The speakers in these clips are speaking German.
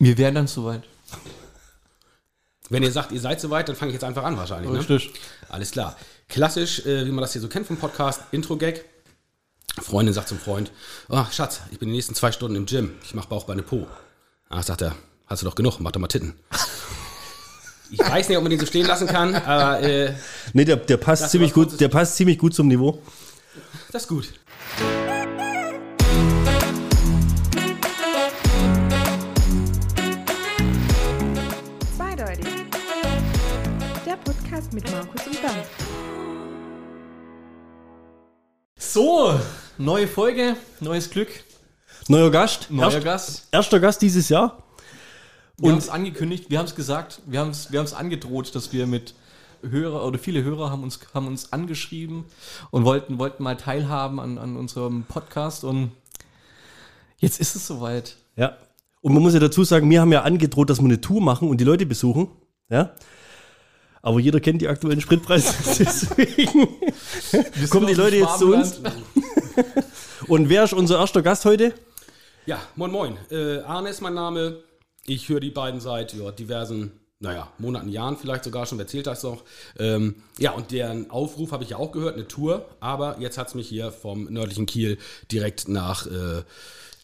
Wir wären dann soweit. Wenn ihr sagt, ihr seid soweit, dann fange ich jetzt einfach an wahrscheinlich. Ne? Richtig. Alles klar. Klassisch, äh, wie man das hier so kennt vom Podcast, Intro-Gag. Freundin sagt zum Freund, oh, Schatz, ich bin die nächsten zwei Stunden im Gym. Ich mache Bauchbeine Po. Ah, sagt er, hast du doch genug, mach doch mal Titten. Ich weiß nicht, ob man den so stehen lassen kann, aber äh, Nee, der, der passt ziemlich gut, der passt ziemlich gut zum Niveau. das ist gut. Mit Markus und Bernd. So, neue Folge, neues Glück, Neuer Gast. neuer Erst, Gast. erster Gast dieses Jahr. Wir Und- haben es angekündigt, wir haben es gesagt, wir haben es wir haben's angedroht, dass wir mit Hörer oder viele Hörer haben uns, haben uns angeschrieben und wollten, wollten mal teilhaben an, an unserem Podcast und jetzt ist es soweit. Ja. Und man muss ja dazu sagen, wir haben ja angedroht, dass wir eine Tour machen und die Leute besuchen. Ja. Aber jeder kennt die aktuellen Spritpreise. Deswegen kommen die Leute jetzt zu uns. Und wer ist unser erster Gast heute? Ja, moin moin. Äh, Arne ist mein Name. Ich höre die beiden seit ja, diversen, naja, Monaten, Jahren vielleicht sogar schon, wer erzählt das noch. Ähm, ja, und deren Aufruf habe ich ja auch gehört, eine Tour. Aber jetzt hat es mich hier vom nördlichen Kiel direkt nach äh,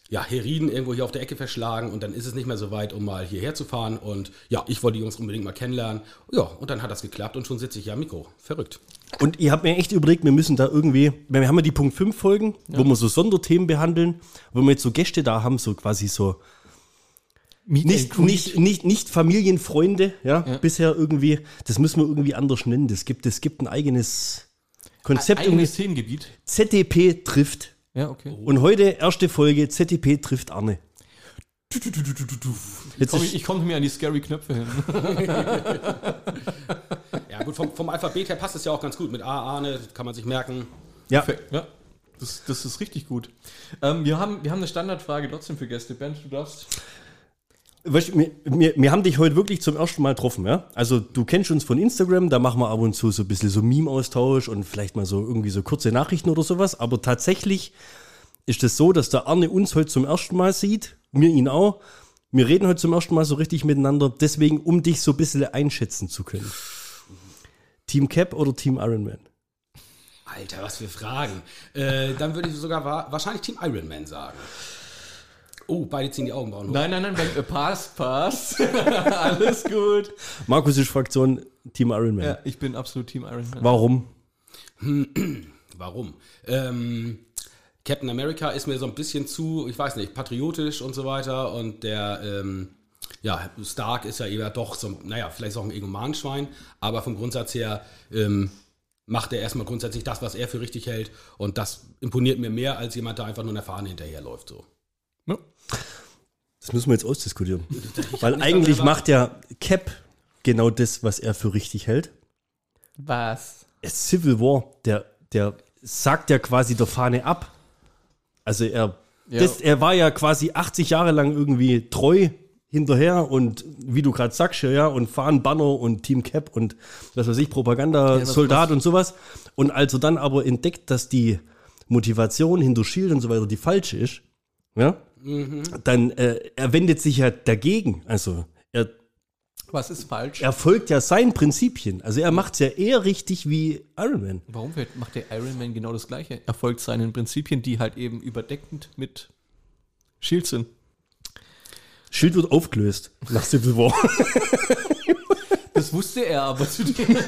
ja, Herrieden irgendwo hier auf der Ecke verschlagen. Und dann ist es nicht mehr so weit, um mal hierher zu fahren. Und ja, ich wollte die Jungs unbedingt mal kennenlernen. Ja, und dann hat das geklappt und schon sitze ich hier am Mikro. Verrückt. Und ich habe mir echt überlegt, wir müssen da irgendwie, weil wir haben ja die Punkt 5 Folgen, wo wir so Sonderthemen behandeln, wo wir jetzt so Gäste da haben, so quasi so nicht, nicht, nicht, nicht Familienfreunde, ja, Ja. bisher irgendwie, das müssen wir irgendwie anders nennen. Das gibt, es gibt ein eigenes Konzept, irgendwie eigenes Themengebiet. ZDP trifft. Ja, okay. Und heute erste Folge ZDP trifft Arne. Jetzt ich, ich komme mir an die scary Knöpfe hin. Ja, gut, vom, vom Alphabet her passt es ja auch ganz gut. Mit A, Arne, kann man sich merken. ja, Perfekt, ja. Das, das ist richtig gut. Ähm, wir, haben, wir haben eine Standardfrage trotzdem für Gäste. Bernd, du darfst. Weißt, wir, wir, wir haben dich heute wirklich zum ersten Mal getroffen, ja? Also du kennst uns von Instagram, da machen wir ab und zu so ein bisschen so Meme-Austausch und vielleicht mal so irgendwie so kurze Nachrichten oder sowas. Aber tatsächlich ist es so, dass der Arne uns heute zum ersten Mal sieht, mir ihn auch. Wir reden heute zum ersten Mal so richtig miteinander, deswegen, um dich so ein bisschen einschätzen zu können. Team Cap oder Team Ironman? Alter, was für Fragen. Äh, dann würde ich sogar wa wahrscheinlich Team Ironman sagen. Oh, beide ziehen die Augenbrauen hoch. Nein, nein, nein, wenn, äh, passt, passt. Alles gut. Markus ist Fraktion Team Ironman. Ja, ich bin absolut Team Iron Man. Warum? Warum? Ähm, Captain America ist mir so ein bisschen zu, ich weiß nicht, patriotisch und so weiter. Und der, ähm, ja, Stark ist ja eher doch so, naja, vielleicht ist auch ein Egomanschwein, aber vom Grundsatz her ähm, macht er erstmal grundsätzlich das, was er für richtig hält. Und das imponiert mir mehr als jemand, der einfach nur einer Fahne hinterherläuft. So. Das müssen wir jetzt ausdiskutieren. Weil eigentlich macht ja Cap genau das, was er für richtig hält. Was? Es Civil War, der, der sagt ja quasi der Fahne ab. Also er, Ja. das, er war ja quasi 80 Jahre lang irgendwie treu hinterher und wie du gerade sagst, ja, ja, und fahren Banner und Team Cap und was weiß ich, Propaganda, was- Soldat was- und sowas. Und als er dann aber entdeckt, dass die Motivation hinter Shield und so weiter die falsche ist, ja, dann äh, er wendet sich ja dagegen. Also er, Was ist falsch? er folgt ja seinen Prinzipien. Also er macht es ja eher richtig wie Iron Man. Warum macht der Iron Man genau das Gleiche? Er folgt seinen Prinzipien, die halt eben überdeckend mit Shield sind. Schild wird aufgelöst nach Civil War. Das wusste er aber zu dem.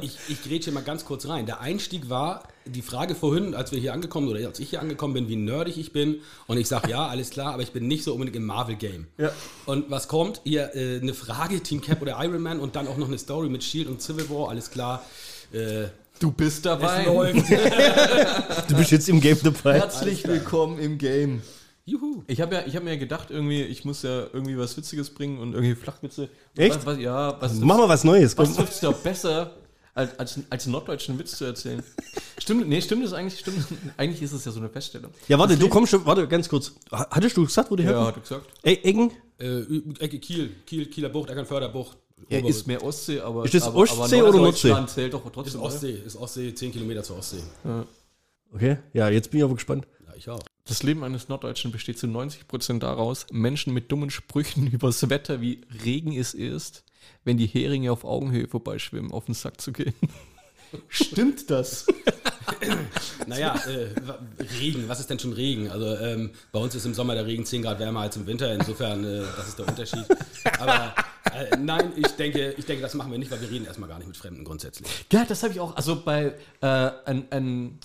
Ich, ich grätsche mal ganz kurz rein. Der Einstieg war die Frage vorhin, als wir hier angekommen oder als ich hier angekommen bin, wie nerdig ich bin. Und ich sage, ja, alles klar, aber ich bin nicht so unbedingt im Marvel-Game. Ja. Und was kommt? Hier äh, eine Frage, Team Cap oder Iron Man und dann auch noch eine Story mit Shield und Civil War, alles klar. Äh, Du bist es dabei. läuft. Du bist jetzt im Game dabei. Herzlich willkommen im Game. Juhu. Ich habe ja, ich hab mir gedacht, irgendwie, ich muss ja irgendwie was Witziges bringen und irgendwie Flachwitze. Echt? Was, was, ja, was, Mach mal was Neues. was Komm. trifft es doch besser, als, als, als einen norddeutschen Witz zu erzählen? Stimmt, nee, stimmt das eigentlich? Stimmt, eigentlich ist es ja so eine Feststellung. Ja, warte, du kommst schon, warte, ganz kurz. Ha- Hattest du gesagt, wo du Ja, herkommst? hat er gesagt. Ey, Eggen? Äh, Ecke Kiel, Kiel, Kieler Bucht, Eckernförder Bucht. Er Ober- ist mehr Ostsee, aber. Ist das aber, Ostsee aber oder Nordsee? zählt doch ist trotzdem. Ostsee, ist Ostsee, 10 Kilometer zur Ostsee. Okay, ja, jetzt bin ich aber gespannt. Ja, ich auch. Das Leben eines Norddeutschen besteht zu 90% daraus, Menschen mit dummen Sprüchen übers Wetter, wie Regen es ist, wenn die Heringe auf Augenhöhe vorbeischwimmen, auf den Sack zu gehen. Stimmt das? Naja, äh, Regen, was ist denn schon Regen? Also ähm, bei uns ist im Sommer der Regen 10 Grad wärmer als im Winter, insofern, äh, das ist der Unterschied. Aber äh, nein, ich denke, ich denke, das machen wir nicht, weil wir reden erstmal gar nicht mit Fremden grundsätzlich. Ja, das habe ich auch. Also bei äh, ein, ein,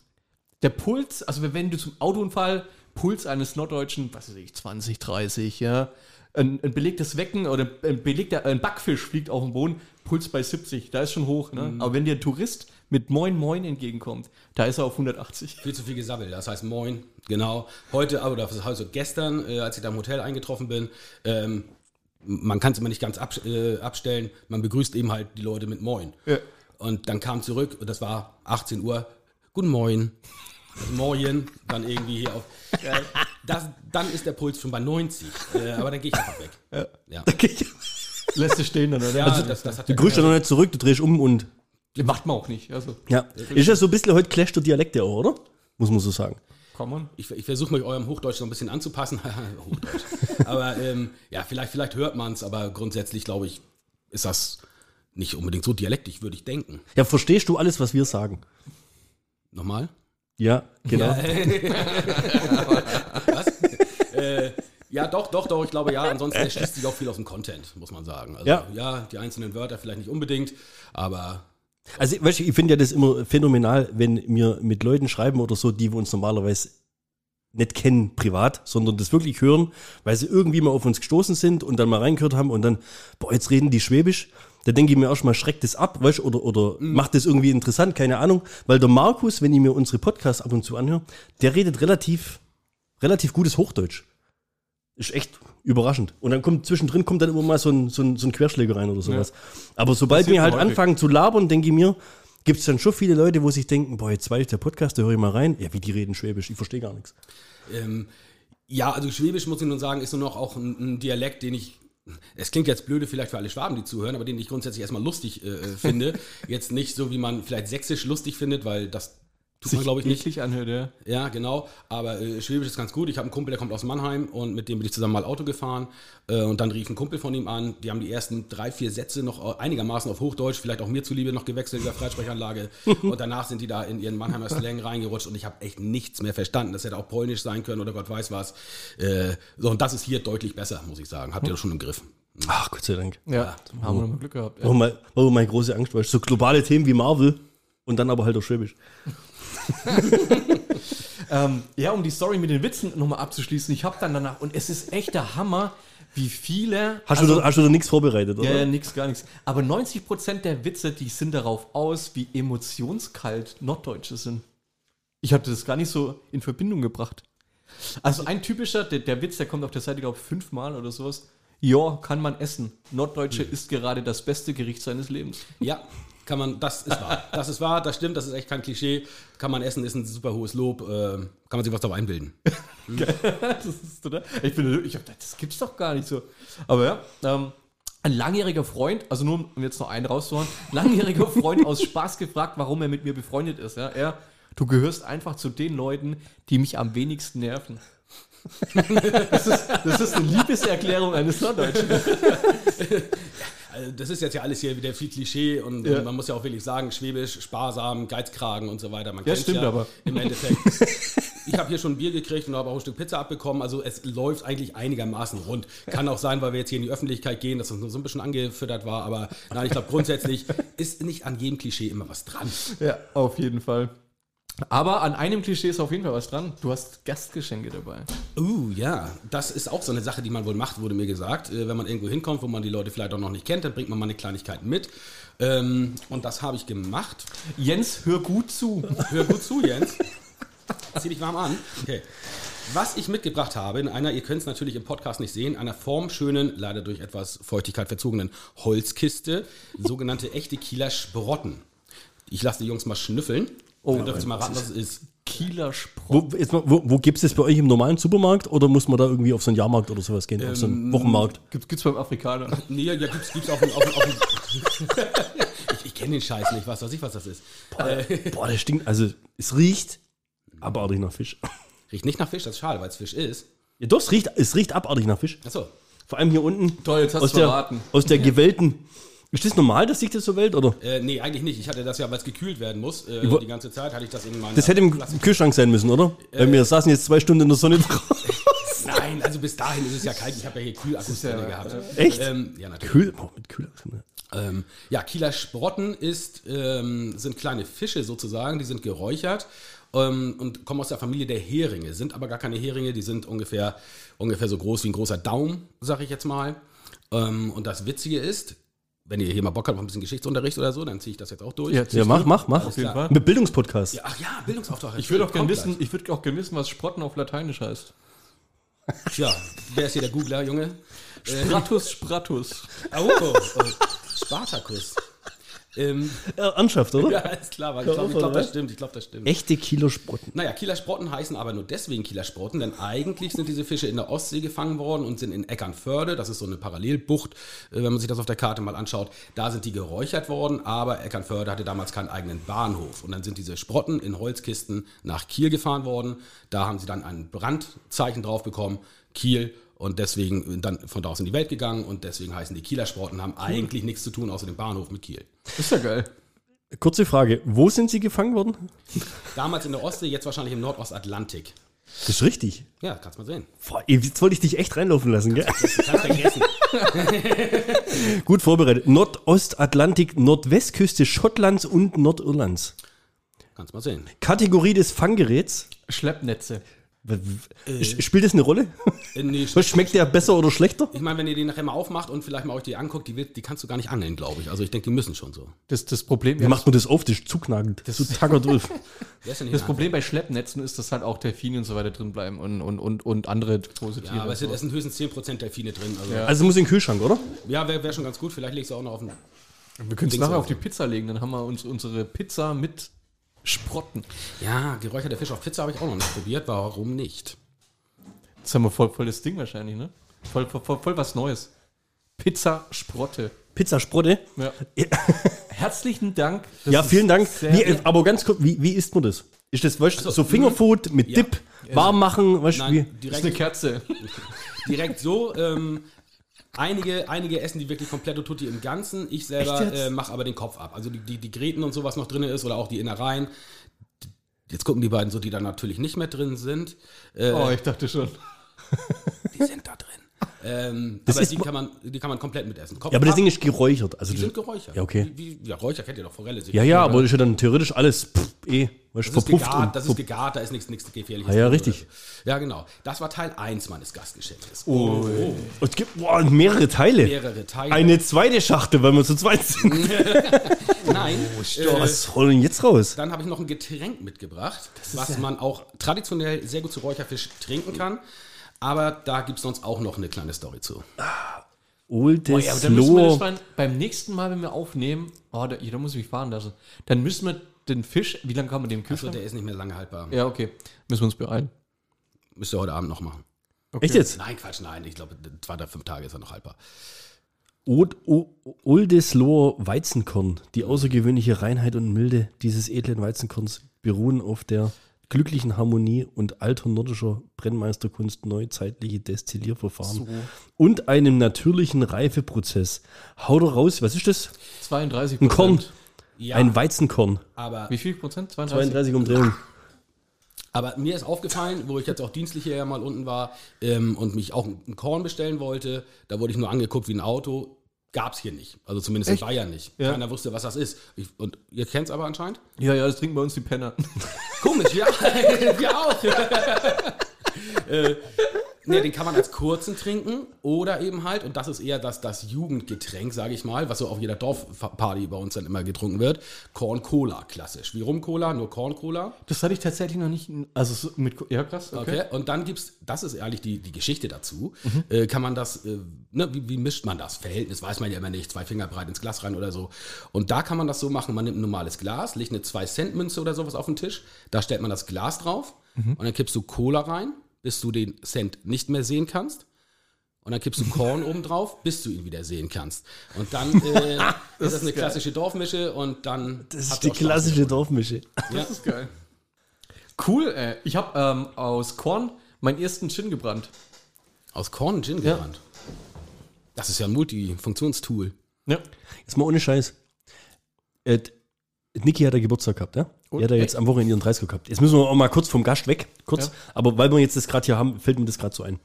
der Puls, also wenn du zum Autounfall, Puls eines Norddeutschen, was weiß ich, 20, 30, ja, ein, ein belegtes Wecken oder ein belegter ein Backfisch fliegt auf den Boden, Puls bei 70, da ist schon hoch. Ne? Aber wenn dir ein Tourist mit Moin Moin entgegenkommt, da ist er auf 180. Viel zu viel gesabbelt, das heißt Moin, genau. Heute, aber das heißt also gestern, äh, als ich da im Hotel eingetroffen bin, ähm, man kann es immer nicht ganz abs äh, abstellen, man begrüßt eben halt die Leute mit Moin. Ja. Und dann kam zurück, und das war 18 Uhr, Guten Moin. Moin, dann irgendwie hier auf. Das, dann ist der Puls schon bei 90. Äh, aber dann gehe ich einfach weg. Ja. Lässt es stehen dann, oder? Ja, Also, das, das hat Du ja grüßt ja noch nicht zurück, du drehst um und. macht man auch nicht. Also, Ja. Ist ja so ein bisschen heute clasht der Dialekt ja auch, oder? Muss man so sagen. Ich, ich versuche mich eurem Hochdeutsch noch ein bisschen anzupassen. Hochdeutsch. Aber ähm, ja, vielleicht, vielleicht hört man es, aber grundsätzlich glaube ich, ist das nicht unbedingt so dialektisch, würde ich denken. Ja, verstehst du alles, was wir sagen? Nochmal? Ja, genau. Was? äh, ja, doch, doch, doch, ich glaube ja. Ansonsten erschließt sich auch viel aus dem Content, muss man sagen. Also, Ja. ja, die einzelnen Wörter vielleicht nicht unbedingt, aber Also, weißt du, ich finde ja das immer phänomenal, wenn wir mit Leuten schreiben oder so, die wir uns normalerweise nicht kennen privat, sondern das wirklich hören, weil sie irgendwie mal auf uns gestoßen sind und dann mal reingehört haben und dann, boah, jetzt reden die Schwäbisch. Da denke ich mir erstmal, schreckt das ab, weißt oder, oder macht das irgendwie interessant, keine Ahnung. Weil der Markus, wenn ich mir unsere Podcasts ab und zu anhöre, der redet relativ, relativ gutes Hochdeutsch. Ist echt überraschend. Und dann kommt zwischendrin kommt dann immer mal so ein, so ein, so ein Querschläger rein oder sowas. Aber sobald wir halt häufig. anfangen zu labern, denke ich mir, gibt es dann schon viele Leute, wo sich denken, boah, jetzt weiß ich der Podcast, da höre ich mal rein. Ja, wie die reden Schwäbisch, ich verstehe gar nichts. Ähm, ja, also Schwäbisch muss ich nun sagen, ist nur noch auch ein, ein Dialekt, den ich. Es klingt jetzt blöde vielleicht für alle Schwaben, die zuhören, aber den ich grundsätzlich erstmal lustig äh, äh, finde. jetzt nicht so, wie man vielleicht Sächsisch lustig findet, weil das tut man, glaube ich, nicht. eklig anhört, ja. Ja, genau. Aber äh, Schwäbisch ist ganz gut. Ich habe einen Kumpel, der kommt aus Mannheim und mit dem bin ich zusammen mal Auto gefahren. Äh, und dann rief ein Kumpel von ihm an. Die haben die ersten drei, vier Sätze noch einigermaßen auf Hochdeutsch, vielleicht auch mir zuliebe noch gewechselt in der Freisprechanlage. und danach sind die da in ihren Mannheimer Slang reingerutscht und ich habe echt nichts mehr verstanden. Das hätte auch Polnisch sein können oder Gott weiß was. Äh, so, und das ist hier deutlich besser, muss ich sagen. Habt ihr das schon im Griff? Ach, Gott sei Dank. Ja, haben wir nochmal Glück gehabt. War, mal, war meine große Angst, du, so globale Themen wie Marvel und dann aber halt auch Schwäbisch. Ähm, ja, um die Story mit den Witzen nochmal abzuschließen, ich habe dann danach, und es ist echt der Hammer, wie viele. Hast, also, du, da, hast du da nichts vorbereitet, oder? Ja, ja, nix, gar nichts. Aber 90% der Witze, die sind darauf aus, wie emotionskalt Norddeutsche sind. Ich habe das gar nicht so in Verbindung gebracht. Also ein typischer, der, der Witz, der kommt auf der Seite, glaube ich, fünfmal oder sowas. Ja, kann man essen. Norddeutsche ist gerade das beste Gericht seines Lebens. Ja, kann man, das ist wahr. Das ist wahr, das stimmt, das ist echt kein Klischee. Kann man essen, ist ein super hohes Lob. Äh, kann man sich was dabei einbilden. das ist total. Ich bin, ich hab, das gibt's doch gar nicht so. Aber ja, ähm, ein langjähriger Freund, also nur um jetzt noch einen rauszuhauen, langjähriger Freund aus Spaß gefragt, warum er mit mir befreundet ist. Ja, er, du gehörst einfach zu den Leuten, die mich am wenigsten nerven. das, ist, das ist eine Liebeserklärung eines Norddeutschen. Also das ist jetzt ja alles hier wieder viel Klischee und, Ja. und man muss ja auch wirklich sagen, Schwäbisch, sparsam, Geizkragen und so weiter. Man Ja, stimmt aber. Im Endeffekt. ich habe hier schon ein Bier gekriegt und habe auch ein Stück Pizza abbekommen. Also es läuft eigentlich einigermaßen rund. Kann auch sein, weil wir jetzt hier in die Öffentlichkeit gehen, dass das nur so ein bisschen angefüttert war. Aber nein, ich glaube grundsätzlich ist nicht an jedem Klischee immer was dran. Ja, auf jeden Fall. Aber an einem Klischee ist auf jeden Fall was dran. Du hast Gastgeschenke dabei. Uh, ja, das ist auch so eine Sache, die man wohl macht, wurde mir gesagt. Äh, wenn man irgendwo hinkommt, wo man die Leute vielleicht auch noch nicht kennt, dann bringt man mal eine Kleinigkeit mit. Ähm, und das habe ich gemacht. Jens, hör gut zu. Hör gut zu, Jens. Zieh dich warm an. Okay. Was ich mitgebracht habe, in einer, ihr könnt es natürlich im Podcast nicht sehen, einer formschönen, leider durch etwas Feuchtigkeit verzogenen Holzkiste, sogenannte echte Kieler Sprotten. Ich lasse die Jungs mal schnüffeln. Oh, dürft ihr mal raten, was es ist. Kieler Sprung. Wo, jetzt mal, wo, wo gibt es das bei euch im normalen Supermarkt oder muss man da irgendwie auf so einen Jahrmarkt oder sowas gehen? auf so einen Wochenmarkt? Gibt, gibt's beim Afrikaner. Nee, ja, gibt's, gibt's auf dem. Auf, auf ich ich kenne den Scheiß nicht, was weiß ich, was das ist. Äh, Boah, das stinkt. Also, es riecht abartig nach Fisch. Riecht nicht nach Fisch, das ist schade, weil es Fisch ist. Ja, doch, es riecht, es riecht abartig nach Fisch. Achso. Vor allem hier unten. Toll, jetzt hast aus du der, verraten. Aus der gewellten. Ist das normal, dass sich das so wählt, oder? Äh, nee, eigentlich nicht. Ich hatte das ja, weil es gekühlt werden muss. Äh, die ganze Zeit hatte ich das in meiner Das hätte im Kühlschrank sein müssen, oder? Weil wir saßen jetzt zwei Stunden in der Sonne drauf. Nein, also bis dahin ist es ja kalt. Ich habe ja hier Kühlakkus ja- gehabt. Echt? Ähm, ja, natürlich. Kühl, oh, mit Kühler. Ähm, ja, Kieler Sprotten ist, ähm, sind kleine Fische sozusagen, die sind geräuchert ähm, und kommen aus der Familie der Heringe, sind aber gar keine Heringe, die sind ungefähr, ungefähr so groß wie ein großer Daumen, sag ich jetzt mal. Ähm, und das Witzige ist, wenn ihr hier mal Bock habt auf ein bisschen Geschichtsunterricht oder so, dann ziehe ich das jetzt auch durch. Ja, Ja, mach, mach, mach. Auf jeden Fall. Mit Bildungspodcast. Ja, ach ja, Bildungsauftrag. Ich würde auch gerne wissen, ich würde auch gerne wissen, was Sprotten auf Lateinisch heißt. gleich. Tja, wer ist hier der Googler, Junge? Spratus, Spratus. Oh, oh, oh. Spartacus. Ähm, Äh, Anschaft, oder? ja, ist klar, weil ich glaube, glaub, das stimmt. Ich glaube, das stimmt. Echte Kilo Sprotten. Naja, Kieler Sprotten heißen aber nur deswegen Kieler Sprotten, denn eigentlich sind diese Fische in der Ostsee gefangen worden und sind in Eckernförde, das ist so eine Parallelbucht, äh, wenn man sich das auf der Karte mal anschaut, da sind die geräuchert worden, aber Eckernförde hatte damals keinen eigenen Bahnhof und dann sind diese Sprotten in Holzkisten nach Kiel gefahren worden, da haben sie dann ein Brandzeichen drauf bekommen, Kiel und deswegen dann von da aus in die Welt gegangen und deswegen heißen die Kieler Sprotten, haben eigentlich nichts zu tun außer dem Bahnhof mit Kiel. Ist ja geil. Kurze Frage. Wo sind sie gefangen worden? Damals in der Ostsee, jetzt wahrscheinlich im Nordostatlantik. Das ist richtig. Ja, kannst mal sehen. Boah, jetzt wollte ich dich echt reinlaufen lassen, gell? Das kannst vergessen. Gut vorbereitet. Nordostatlantik, Nordwestküste Schottlands und Nordirlands. Kannst mal sehen. Kategorie des Fanggeräts. Schleppnetze. W- Spielt das eine Rolle? Äh, nee, Was schmeckt der besser oder schlechter? Ich meine, wenn ihr den nachher mal aufmacht und vielleicht mal euch die anguckt, die, wird, die kannst du gar nicht angeln, glaube ich. Also ich denke, die müssen schon so. Das, das Problem, Wie macht man das auf? Das ist zugnagend. Das ist so hier das Problem bei Schleppnetzen ist, dass halt auch Delfine und so weiter drin bleiben und, und, und, und andere große Tiere. Ja, aber es es sind höchstens 10% Delfine drin. Also, ja, Also muss in den Kühlschrank, oder? wäre wär schon ganz gut. Vielleicht legst du auch noch auf den. Wir können es nachher auf die Pizza legen, dann haben wir uns unsere Pizza mit Sprotten. Ja, geräucherter Fisch auf Pizza habe ich auch noch nicht probiert. Warum nicht? Das haben wir voll, voll das Ding wahrscheinlich, ne? Voll, voll, voll, voll was Neues. Pizza Sprotte. Pizzasprotte. Ja. Herzlichen Dank. Das Ja, vielen Dank. Wie, aber ganz kurz, wie, wie isst man das? Ist das weißt, du, so Fingerfood mit Ja. Dip, warm machen, weißt du, Nein, wie? Das ist eine direkt, Kerze. direkt so. Ähm, einige, einige essen die wirklich komplett Tutti im Ganzen. Ich selber äh, mache aber den Kopf ab. Also die, die, die Gräten und so, was noch drin ist oder auch die Innereien. Jetzt gucken die beiden so, die da natürlich nicht mehr drin sind. Äh, Oh, ich dachte schon. Die sind da drin. Ähm, Das aber ist die kann, man, die kann man komplett mitessen. Kopf Ja, aber das Ding ist geräuchert. Also die sind geräuchert. Ja, okay. Wie, wie, ja, Räucher kennt ihr doch, Forelle. Ja, ja, aber das ist ja dann theoretisch alles pff, eh, weißt, Das ist, gegart, das ist gegart, da ist nichts, nichts Gefährliches. Ah, ja, drin richtig. oder. Ja, genau. Das war Teil 1 meines Gastgeschenkes. Und es gibt boah, mehrere Teile. Mehrere Teile. Eine zweite Schachtel, weil wir zu zweit sind. Nein. äh, Was holen wir denn jetzt raus? dann habe ich noch ein Getränk mitgebracht, was man auch traditionell sehr gut zu Räucherfisch trinken kann. Aber da gibt es sonst auch noch eine kleine Story zu. Old Oh, ja, aber dann müssen wir das beim, beim nächsten Mal, wenn wir aufnehmen, oh, da, da muss ich mich fahren lassen. Dann müssen wir den Fisch, wie lange kann man den Also Kühlschrank? der ist nicht mehr lange haltbar. ja, okay. Müssen wir uns beeilen. Müsst ihr heute Abend noch machen. Echt jetzt? Nein, Quatsch, nein. Ich glaube, zwei oder fünf Tage ist er noch haltbar. Old, o, Oldesloher Weizenkorn. Die außergewöhnliche Reinheit und Milde dieses edlen Weizenkorns beruhen auf der glücklichen Harmonie und alter nordischer Brennmeisterkunst neuzeitliche Destillierverfahren und einem natürlichen Reifeprozess. Hau doch raus, was ist das? 32 Ein Korn. Ja, Ein Weizenkorn. aber Wie viel Prozent? 32? 32 Umdrehungen. Aber mir ist aufgefallen, wo ich jetzt auch dienstlich hier ja mal unten war ähm, und mich auch ein Korn bestellen wollte, da wurde ich nur angeguckt wie ein Auto. Gab es hier nicht. Also zumindest in Bayern nicht. Ja. Keiner wusste, was das ist. Ich, und ihr kennt es aber anscheinend? Ja, ja, das trinken bei uns die Penner. Komisch, ja. Wir auch. äh, ne, den kann man als kurzen trinken oder eben halt, und das ist eher das, das Jugendgetränk, sage ich mal, was so auf jeder Dorfparty bei uns dann immer getrunken wird. Korn Cola, klassisch. Wie Rum Cola, nur Korn Cola. Das hatte ich tatsächlich noch nicht. Also so mit. Ja, krass. Okay. Und dann gibt's, das ist ehrlich die, die Geschichte dazu, äh, kann man das, äh, ne, wie, wie mischt man das? Verhältnis weiß man ja immer nicht, zwei Finger breit ins Glas rein oder so. Und da kann man das so machen, man nimmt ein normales Glas, legt eine 2-Cent-Münze oder sowas auf den Tisch, da stellt man das Glas drauf und dann kippst du Cola rein, bis du den Cent nicht mehr sehen kannst. Und dann kippst du Korn oben drauf, bis du ihn wieder sehen kannst. Und dann äh, ist das eine klassische Dorfmische und dann Das ist die auch Spaß klassische Dorfmische. Ja. Das ist geil. Cool, ey. Ich habe ähm, aus Korn meinen ersten Gin gebrannt. Aus Korn Gin Ja. gebrannt. Das ist ja ein Multifunktionstool. Ja. Jetzt mal ohne Scheiß. Äh, Niki hat ja Geburtstag gehabt, ja? Und? Ja jetzt am Wochenende ihren 30 gehabt. Jetzt müssen wir auch mal kurz vom Gast weg, kurz. Ja. Aber weil wir jetzt das gerade hier haben, fällt mir das gerade so ein.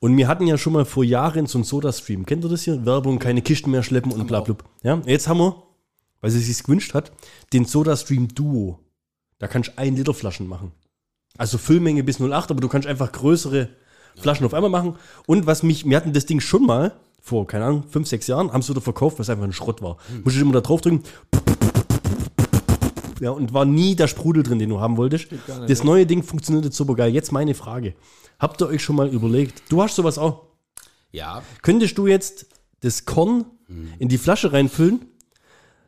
Und wir hatten ja schon mal vor Jahren so einen Soda-Stream. Kennt ihr das hier? Werbung, keine Kisten mehr schleppen und bla bla. Ja? Jetzt haben wir, weil sie sich gewünscht hat, den Soda-Stream Duo. Da kannst du 1 Liter Flaschen machen. Also Füllmenge bis 0,8, aber du kannst einfach größere Flaschen auf einmal machen. Und was mich, wir hatten das Ding schon mal vor, keine Ahnung, 5, 6 Jahren, haben es wieder verkauft, was einfach ein Schrott war. Musst du immer da drauf drücken. Ja, und war nie der Sprudel drin, den du haben wolltest. nicht, Das neue Ding funktioniert jetzt super geil. Jetzt meine Frage. Habt ihr euch schon mal überlegt, du hast sowas auch, Ja, könntest du jetzt das Korn in die Flasche reinfüllen,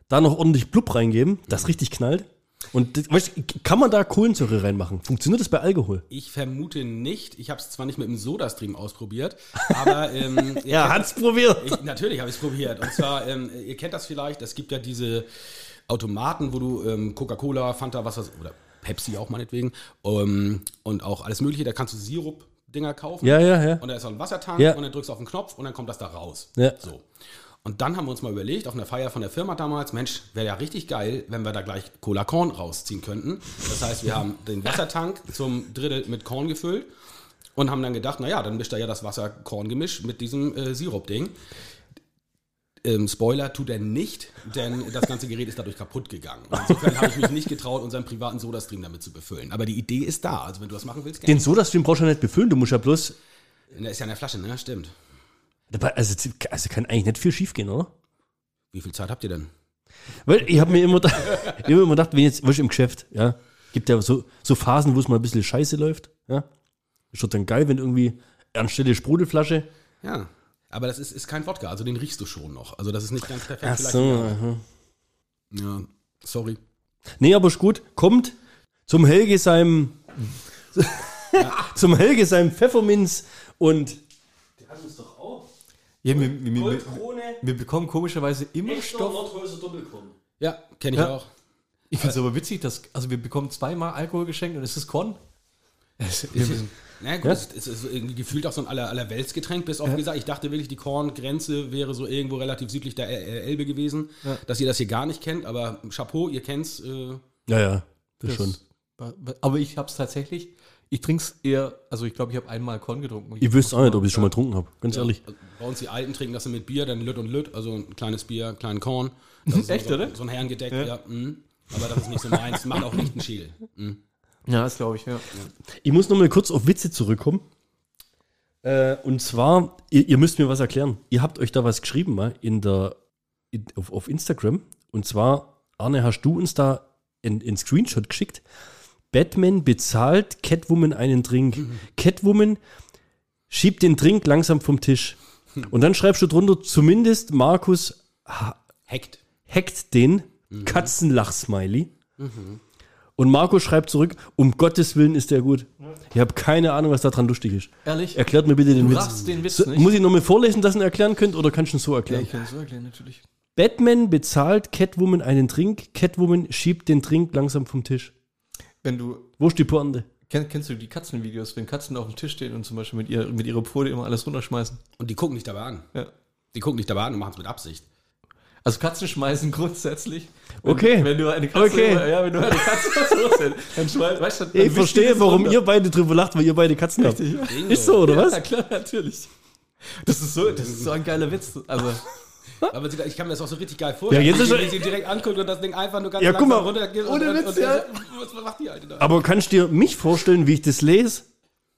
da noch ordentlich Blub reingeben, das richtig knallt? Und das, weißt, kann man da Kohlensäure reinmachen? Funktioniert das bei Alkohol? ich vermute nicht. Ich habe es zwar nicht mit dem Soda-Stream ausprobiert, aber ähm, Ja, kennt- hat's probiert. Ich, natürlich habe ich es probiert. Und zwar, ähm, ihr kennt das vielleicht, es gibt ja diese Automaten, wo du ähm, Coca-Cola, Fanta, was weiß oder Pepsi auch meinetwegen, ähm, und auch alles mögliche, da kannst du Sirup-Dinger kaufen. Ja, ja, ja. Und da ist auch ein Wassertank Ja. und dann drückst du auf den Knopf und dann kommt das da raus. Ja. So. Und dann haben wir uns mal überlegt, auf einer Feier von der Firma damals, Mensch, wäre ja richtig geil, wenn wir da gleich Cola Korn rausziehen könnten. Das heißt, wir haben den Wassertank zum Drittel mit Korn gefüllt und haben dann gedacht, naja, dann mischt er ja das Wasser-Korn-Gemisch mit diesem äh, Sirup-Ding. Ähm, Spoiler tut er nicht, denn das ganze Gerät ist dadurch kaputt gegangen. Insofern habe ich mich nicht getraut, unseren privaten Sodastream damit zu befüllen. Aber die Idee ist da. Also wenn du das machen willst, gerne. Den Soda-Stream brauchst du ja nicht befüllen, du musst ja bloß. Der ist ja in der Flasche, ne? Stimmt. Also, also kann eigentlich nicht viel schief gehen, oder? Wie viel Zeit habt ihr denn? Weil ich habe mir immer, da- hab immer gedacht, wenn jetzt, weißt du, im Geschäft, ja, gibt ja so, so Phasen, wo es mal ein bisschen scheiße läuft, ja. Ist doch dann geil, wenn irgendwie anstelle Sprudelflasche. Ja. Aber das ist, ist kein Wodka, also den riechst du schon noch. Also das ist nicht ganz perfekt. Ach so. Ja, sorry. Nee, aber ist gut. Kommt zum Helge seinem, zum Helge seinem Pfefferminz und. Der hat uns doch auch. Ja, wir, wir, wir, Goldkrone, wir bekommen komischerweise immer echter Stoff. Nordhäuser Doppelkorn. Ja, kenne ich Ja. auch. Ich finde es aber witzig, dass, also wir bekommen zweimal Alkohol geschenkt und es ist Korn. Müssen- Na gut, es es ist irgendwie gefühlt auch so ein aller, Allerweltsgetränk, bis auf gesagt, ich dachte wirklich, die Korngrenze wäre so irgendwo relativ südlich der El- Elbe gewesen, dass ihr das hier gar nicht kennt, aber Chapeau, ihr kennt's. Äh, Ja, ja, das, das- schon. Aber ich habe es tatsächlich, ich trinke es eher, also ich glaube, ich habe einmal Korn getrunken. Ich wüsste auch nicht, ob ich es schon mal getrunken habe, ganz ja, ehrlich. also Bei uns die Alten trinken das dann mit Bier, dann Lütt und Lütt, also ein kleines Bier, kleinen Korn. Das ist Echt, so, oder? So ein Herrengedeck, ja. mm. Aber das ist nicht so meins, macht auch nicht einen Schädel. Mm. Ja, das glaube ich, ja. Ich muss noch mal kurz auf Witze zurückkommen. Äh, und zwar, ihr, ihr müsst mir was erklären. Ihr habt euch da was geschrieben mal in der, in, auf, auf Instagram. Und zwar, Arne, hast du uns da einen Screenshot geschickt? Batman bezahlt Catwoman einen Drink. Catwoman schiebt den Drink langsam vom Tisch. Und dann schreibst du drunter, zumindest Markus Hackt. hackt den Katzenlach-Smiley. Und Marco schreibt zurück, um Gottes Willen ist der gut. Ich habe keine Ahnung, was da dran lustig ist. Ehrlich? Erklärt mir bitte den Du Witz. den Witz So, nicht. muss ich nochmal vorlesen, dass ihr ihn erklären könnt, oder kannst du ihn so ja, erklären? ich kann es so erklären, natürlich. Batman bezahlt Catwoman einen Drink, Catwoman schiebt den Drink langsam vom Tisch. Wenn du, Wo ist die Pointe? kenn, kennst du die Katzenvideos, wenn Katzen auf dem Tisch stehen und zum Beispiel mit, ihr, mit ihrer Pfote immer alles runterschmeißen? Und die gucken dich dabei an. Ja. Die gucken dich dabei an und machen es mit Absicht. Also Katzen schmeißen grundsätzlich. Wenn, Okay. Wenn du eine Katze, Okay. ja, wenn du eine Katze so dann schmeißt, weißt du, dann Ich verstehe, warum runter. ihr beide drüber lacht, weil ihr beide Katzen habt. Richtig, ja. Bingo. Ist so, oder was? Ja, klar, natürlich. Das ist so, das ist so ein geiler Witz. Also, Aber ich kann mir das auch so richtig geil vorstellen. Ja, jetzt ist er- wie sie direkt anguckt und das Ding einfach nur ganz Ja, guck mal. runtergeht. Ohne und, Witz, und, und, ja. was macht die Alte da? Aber kannst du dir mich vorstellen, wie ich das lese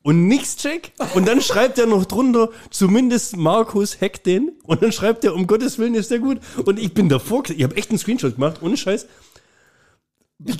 und nix check? Und dann schreibt er noch drunter, zumindest Markus hackt den. Und dann schreibt er, um Gottes Willen ist der gut. Und ich bin davor, ich habe echt einen Screenshot gemacht, ohne Scheiß.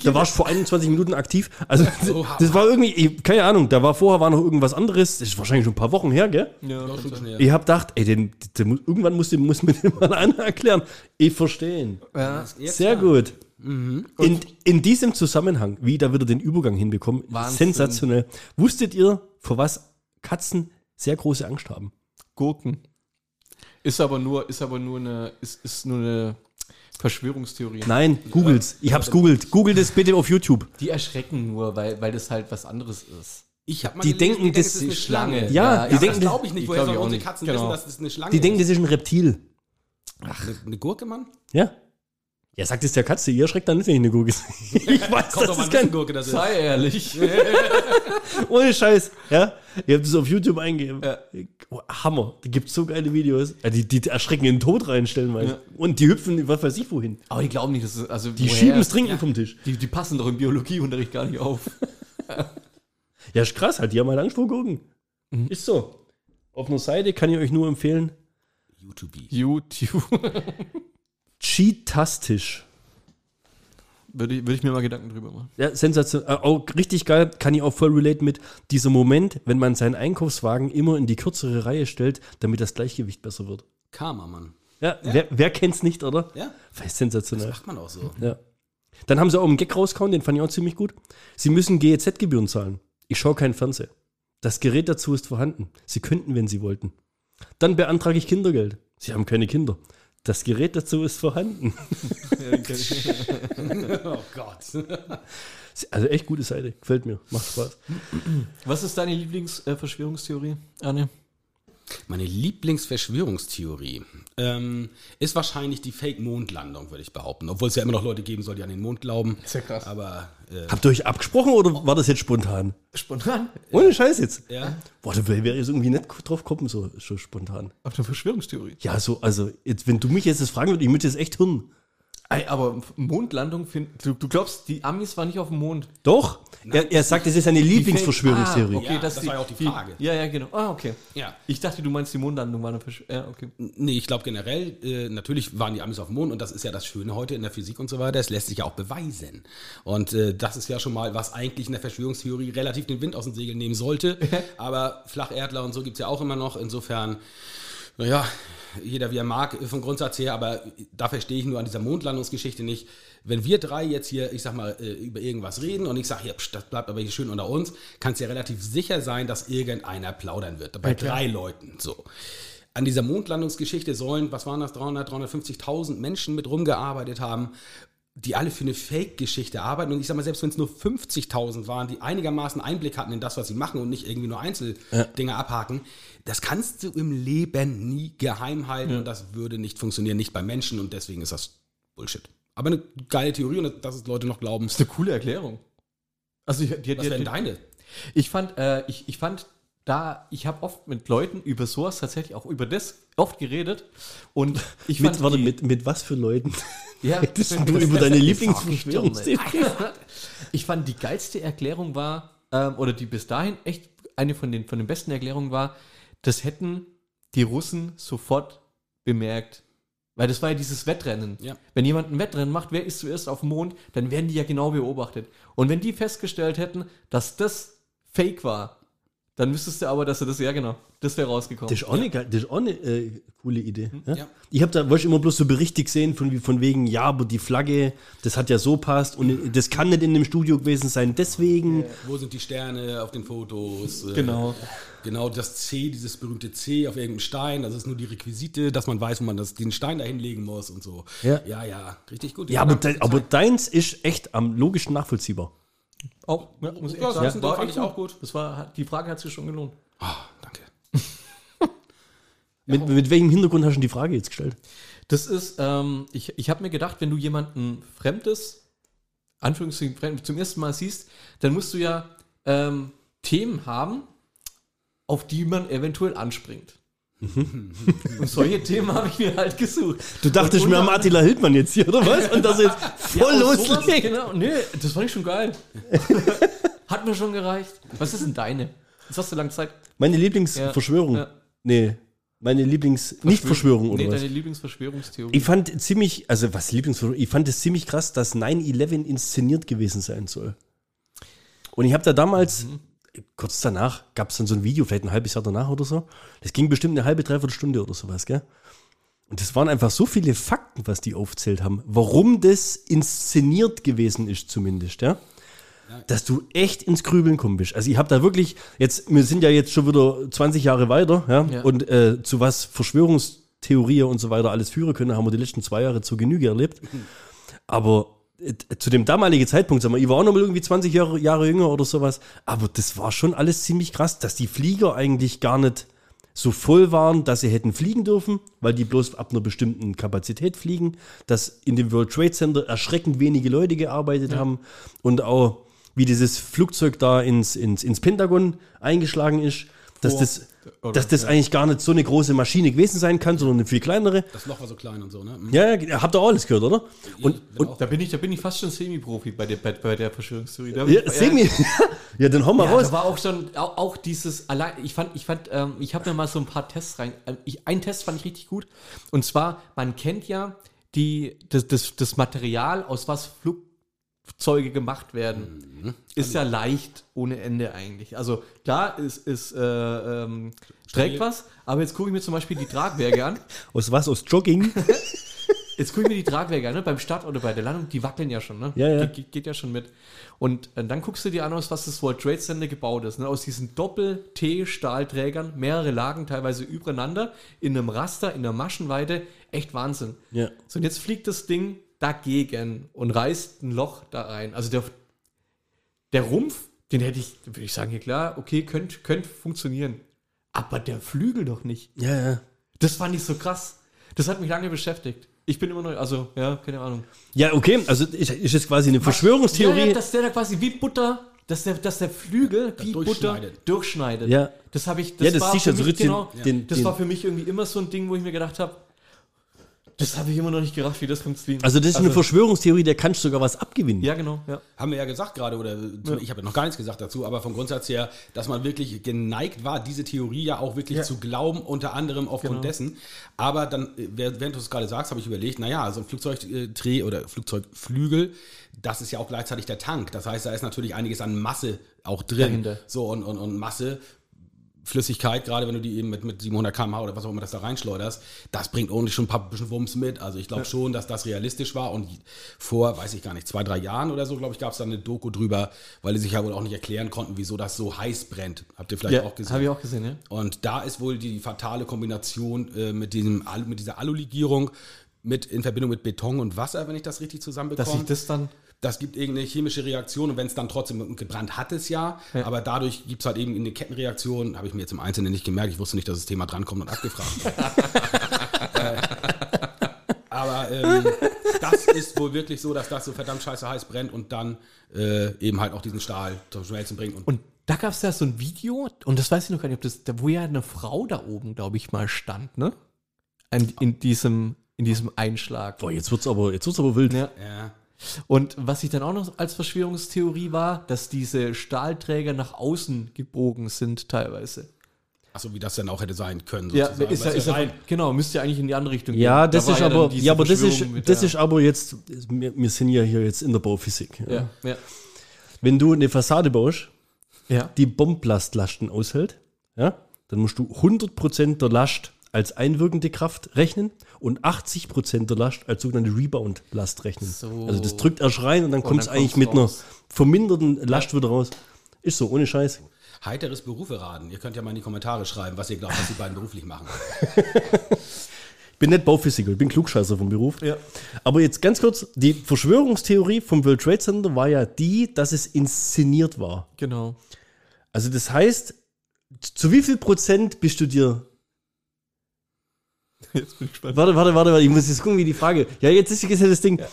Da warst du vor 21 Minuten aktiv. Also, das war irgendwie, keine Ahnung, da war vorher war noch irgendwas anderes. Das ist wahrscheinlich schon ein paar Wochen her, gell? ja, Doch, schon schnell. Ich hab gedacht, ey, den, den, muss- irgendwann muss, den, muss mir den mal einer erklären. Ich verstehe ihn. ja, Sehr ja. gut. In, in diesem Zusammenhang, wie da wieder den Übergang hinbekommen, Wahnsinn. sensationell. Wusstet ihr, vor was Katzen sehr große Angst haben? Gurken. Ist aber nur, ist aber nur eine, ist, ist nur eine Verschwörungstheorien. Nein, googelt's. Ich hab's googelt. Googelt es bitte auf YouTube. Die erschrecken nur, weil, weil das halt was anderes ist. Ich habe mal Die gelesen, denken, das es ist eine die Schlange. Ja, die Ja, denken, das glaube ich nicht. die Woher sollen unsere. Katzen Genau. wissen, dass es eine Schlange Die denken, ist? das ist ein Reptil. Eine, eine Gurke, Mann? Ja? Ja, sagt es der Katze. Ihr schreckt dann nicht, wenn ich eine Gurke sehe. Ich weiß, Kommt dass doch mal das ein kann. bisschen Gurke das ist. Sei ehrlich. Ohne Scheiß. Ja? Ihr habt es auf YouTube eingegeben. Ja. Oh, Hammer. Da gibt's so geile Videos. Ja, die, die erschrecken in den Tod reinstellen, weil. Ja. Und die hüpfen, was weiß ich wohin. Aber die glauben nicht, dass es, also Die woher- schieben das Trinken vom Tisch. Die, die passen doch im Biologieunterricht gar nicht auf. Ja, ist krass halt. Die haben halt Angst vor Gurken. Ist so. Auf einer Seite kann ich euch nur empfehlen. YouTube. YouTube. Cheatastisch. Würde ich, würde ich mir mal Gedanken drüber machen. Ja, sensationell. Äh, auch richtig geil, kann ich auch voll relate mit. Dieser Moment, wenn man seinen Einkaufswagen immer in die kürzere Reihe stellt, damit das Gleichgewicht besser wird. Karma, Mann. Ja, Wer, wer kennt's nicht, oder? Ja, Das sensationell. macht man auch so. Ja. Dann haben sie auch einen Gag rausgehauen, den fand ich auch ziemlich gut. Sie müssen GEZ-Gebühren zahlen. Ich schaue keinen Fernseher. Das Gerät dazu ist vorhanden. Sie könnten, wenn Sie wollten. Dann beantrage ich Kindergeld. Sie haben keine Kinder. Das Gerät dazu ist vorhanden. Oh Gott. Also echt gute Seite. Gefällt mir. Macht Spaß. Was ist deine Lieblingsverschwörungstheorie, Arne? Meine Lieblingsverschwörungstheorie ähm, ist wahrscheinlich die Fake-Mondlandung, würde ich behaupten. Obwohl es ja immer noch Leute geben soll, die an den Mond glauben. Ist ja krass. Aber äh, Habt ihr euch abgesprochen oder war das jetzt spontan? Spontan? Ohne Scheiß jetzt. ja. Boah, da wäre jetzt irgendwie nicht drauf kommen, so, so spontan. Auf eine Verschwörungstheorie. Ja, so, also, jetzt, wenn du mich jetzt das fragen würdest, ich müsste jetzt echt hören. Ey, aber Mondlandung, find, du, du glaubst, die Amis waren nicht auf dem Mond? Doch? Er, er sagt, es ist seine Lieblingsverschwörungstheorie. Ah, okay, Ja, das, das die, war ja auch die Frage. ja, ja, genau. Ah, okay. Ja. Ich dachte, du meinst, die Mondlandung war eine Verschwörung. Ja, okay. Nee, ich glaube generell, äh, natürlich waren die Amis auf dem Mond und das ist ja das Schöne heute in der Physik und so weiter. Es lässt sich ja auch beweisen. Und äh, das ist ja schon mal, was eigentlich in der Verschwörungstheorie relativ den Wind aus den Segeln nehmen sollte. Aber Flacherdler und so gibt's ja auch immer noch. Insofern, naja, jeder wie er mag, vom Grundsatz her, aber da verstehe ich nur an dieser Mondlandungsgeschichte nicht. Wenn wir drei jetzt hier, ich sag mal, äh, über irgendwas reden und ich sage, ja, pst, das bleibt aber hier schön unter uns, kannst ja relativ sicher sein, dass irgendeiner plaudern wird. Bei drei Leuten. So. An dieser Mondlandungsgeschichte sollen, was waren das, 300, 350.000 Menschen mit rumgearbeitet haben, die alle für eine Fake-Geschichte arbeiten. Und ich sag mal, selbst wenn es nur 50.000 waren, die einigermaßen Einblick hatten in das, was sie machen und nicht irgendwie nur Einzeldinge abhaken, das kannst du im Leben nie geheim halten und das würde nicht funktionieren, nicht bei Menschen und deswegen ist das Bullshit. Aber eine geile Theorie und dass es Leute noch glauben. Das ist eine coole Erklärung. Also, die, Was die, wären die, deine? ich fand, äh, ich, ich fand da, ich habe oft mit Leuten über sowas tatsächlich auch über das oft geredet und ich Mit, warte, die- mit, mit was für Leuten? ja, Das nur über deine Lieblingsverschwörungstheorie. Ich fand die geilste Erklärung war, ähm, oder die bis dahin echt eine von den, von den besten Erklärungen war, das hätten die Russen sofort bemerkt. Weil das war ja dieses Wettrennen. Ja. Wenn jemand ein Wettrennen macht, wer ist zuerst auf dem Mond, dann werden die ja genau beobachtet. Und wenn die festgestellt hätten, dass das fake war, dann wüsstest du aber, dass sie das, ja genau, das wäre rausgekommen. Das ist auch eine, das ist auch eine äh, coole Idee. Ja? Ja. Ich habe da wollte ich immer bloß so Berichte gesehen von, wie- von wegen, ja, aber die Flagge, das hat ja so passt und das kann nicht in dem Studio gewesen sein, deswegen. Wo sind die Sterne auf den Fotos? Äh, Genau. Genau, das C, dieses berühmte C auf irgendeinem Stein, das ist nur die Requisite, dass man weiß, wo man das, den Stein da hinlegen muss und so. Ja. ja, ja richtig gut. Ja, aber, de, aber deins ist echt am logisch nachvollziehbar. Auch, ja, muss ich Ja, echt sagen. das War fand ich auch gut. Das war, die Frage hat sich schon gelohnt. Ah, danke. Mit, mit welchem Hintergrund hast du die Frage jetzt gestellt? Das ist, ähm, ich, ich habe mir gedacht, wenn du jemanden Fremdes, Anführungszeichen fremd, zum ersten Mal siehst, dann musst du ja ähm, Themen haben, auf die man eventuell anspringt. Und solche Themen habe ich mir halt gesucht. Du dachtest mir unter- Attila Hildmann jetzt hier, oder was? Und das jetzt voll Ja, loslegt. Genau, nee, das fand ich schon geil. Hat mir schon gereicht. Was ist denn deine? Jetzt hast du lange Zeit. Meine Lieblingsverschwörung. Ja. Nee, meine Lieblings-Nicht-Verschwörung oder nee, was? deine Lieblingsverschwörungstheorie. Ich fand ziemlich, also was Lieblingsverschwörung, ich fand es ziemlich krass, dass 9-11 inszeniert gewesen sein soll. Und ich habe da damals, kurz danach, gab es dann so ein Video, vielleicht ein halbes Jahr danach oder so. Das ging bestimmt eine halbe, dreiviertel Stunde oder sowas, gell? Und das waren einfach so viele Fakten, was die aufzählt haben, warum das inszeniert gewesen ist, zumindest, ja? Dass du echt ins Grübeln kommen bist. Also ich habe da wirklich, jetzt, wir sind ja jetzt schon wieder 20 Jahre weiter, ja, Ja. und äh, zu was Verschwörungstheorie und so weiter alles führen können, haben wir die letzten zwei Jahre zur Genüge erlebt. Aber äh, zu dem damaligen Zeitpunkt, sagen wir, ich war auch noch mal irgendwie 20 Jahre, Jahre jünger oder sowas, aber das war schon alles ziemlich krass, dass die Flieger eigentlich gar nicht so voll waren, dass sie hätten fliegen dürfen, weil die bloß ab einer bestimmten Kapazität fliegen, dass in dem World Trade Center erschreckend wenige Leute gearbeitet haben und auch wie dieses Flugzeug da ins, ins, ins Pentagon eingeschlagen ist, dass Vor- das, oder- dass das eigentlich gar nicht so eine große Maschine gewesen sein kann, sondern eine viel kleinere. Das Loch war so klein und so, ne? Mhm. Ja, ja, habt ihr auch alles gehört, oder? Und, bin auch- Da bin ich, da bin ich fast schon Semi-Profi bei der, bei, der Verschwörungstheorie. Da ja, Semi. ja, dann hau mal Ja, raus. da war auch schon auch, auch dieses allein. Ich fand, ich fand, ähm, ich habe mir mal so ein paar Tests rein. Ähm, ich, einen Test fand ich richtig gut. Und zwar, man kennt ja die das, das, das Material, aus was Flugzeuge gemacht werden, ist ja leicht ohne Ende eigentlich. Also klar, es ist äh, ähm, trägt was. Aber jetzt gucke ich mir zum Beispiel die Tragwerke an. Aus was? Aus Jogging? Jetzt gucke ich mir die Tragwerke an, ne? beim Start oder bei der Landung, die wackeln ja schon, ne? Ja, ja. Geht, geht, geht ja schon mit. Und äh, dann guckst du dir an, aus was das World Trade Center gebaut ist. Ne? Aus diesen Doppel-T-Stahlträgern, mehrere Lagen, teilweise übereinander, in einem Raster, in einer Maschenweite. Echt Wahnsinn. Ja. So, und jetzt fliegt das Ding dagegen und reißt ein Loch da rein. Also der, der Rumpf, den hätte ich, würde ich sagen, hier klar, okay, könnte könnt funktionieren. Aber der Flügel doch nicht. ja, ja. Das fand ich so krass. Das hat mich lange beschäftigt. Ich bin immer noch, also, ja, keine Ahnung. Ja, okay, also ist, ist jetzt quasi eine Verschwörungstheorie. Ja, ja, dass der da quasi wie Butter, dass der, dass der Flügel wie Butter durchschneidet. durchschneidet. Ja. Das habe ich, Ja, das war für mich, den- genau, den- das den- war für mich irgendwie immer so ein Ding, wo ich mir gedacht habe, das habe ich immer noch nicht gerafft, wie das funktioniert. also das ist eine Verschwörungstheorie, der kannst du sogar was abgewinnen. Ja, genau, ja. Haben wir ja gesagt gerade, oder ich habe ja noch gar nichts gesagt dazu, aber vom Grundsatz her, dass man wirklich geneigt war, diese Theorie ja auch wirklich zu glauben, unter anderem aufgrund Genau. dessen. Aber dann, äh, während während du es gerade sagst, habe ich überlegt, naja, so ein Flugzeugdreh oder Flugzeugflügel, das ist ja auch gleichzeitig der Tank. Das heißt, da ist natürlich einiges an Masse auch drin. Dahinter. So, und, und, und Masse, Flüssigkeit, gerade wenn du die eben mit, mit 700 km/h oder was auch immer das da reinschleuderst, das bringt ordentlich schon ein paar bisschen Wumms mit. Also ich glaube schon, dass das realistisch war und vor, weiß ich gar nicht, zwei, drei Jahren oder so, glaube ich, gab es da eine Doku drüber, weil die sich ja wohl auch nicht erklären konnten, wieso das so heiß brennt. Habt ihr vielleicht ja auch gesehen? habe ich auch gesehen, ja. Und da ist wohl die fatale Kombination äh, mit, diesem, mit dieser Alulegierung mit, in Verbindung mit Beton und Wasser, wenn ich das richtig Dass zusammenbekomme. ich das dann, Das gibt irgendeine chemische Reaktion und wenn es dann trotzdem gebrannt hat es ja, aber dadurch gibt es halt eben eine Kettenreaktion, habe ich mir jetzt im Einzelnen nicht gemerkt, ich wusste nicht, dass das Thema drankommt und abgefragt wird. Äh, aber ähm, das ist wohl wirklich so, dass das so verdammt scheiße heiß brennt und dann äh, eben halt auch diesen Stahl zum Schmelzen bringt. Und, und da gab es ja so ein Video, und das weiß ich noch gar nicht, ob das, da, wo ja eine Frau da oben, glaube ich, mal stand, ne? In, in diesem, in diesem Einschlag. Boah, jetzt wird's aber, jetzt wird's aber wild. Ja. ja, Und was ich dann auch noch als Verschwörungstheorie war, dass diese Stahlträger nach außen gebogen sind teilweise. achso, wie das dann auch hätte sein können. Ja, sozusagen. ist ja, Weil es ist ja rein- genau, müsste ja eigentlich in die andere Richtung Ja, gehen. das Da ist ja aber, ja, aber das ist, das ist aber jetzt, wir, wir sind ja hier jetzt in der Bauphysik. Ja. Ja, ja. Wenn du eine Fassade baust, ja. die Bomblastlasten aushält, ja, dann musst du 100% der Last als einwirkende Kraft rechnen und 80% der Last als sogenannte Rebound-Last rechnen. So. Also das drückt erst rein und dann kommt es eigentlich mit einer raus. verminderten Last wieder raus. Ist so, ohne Scheiß. Heiteres Berufe raten. Ihr könnt ja mal in die Kommentare schreiben, was ihr glaubt, was die beiden beruflich machen. Ich bin nicht Bauphysiker, ich bin Klugscheißer vom Beruf. Ja. Aber jetzt ganz kurz, die Verschwörungstheorie vom World Trade Center war ja die, dass es inszeniert war. Genau. Also das heißt, zu wie viel Prozent bist du dir Jetzt bin ich gespannt. Warte, warte, warte, warte, ich muss jetzt gucken, wie die Frage. Ja, jetzt ist ja das Ding.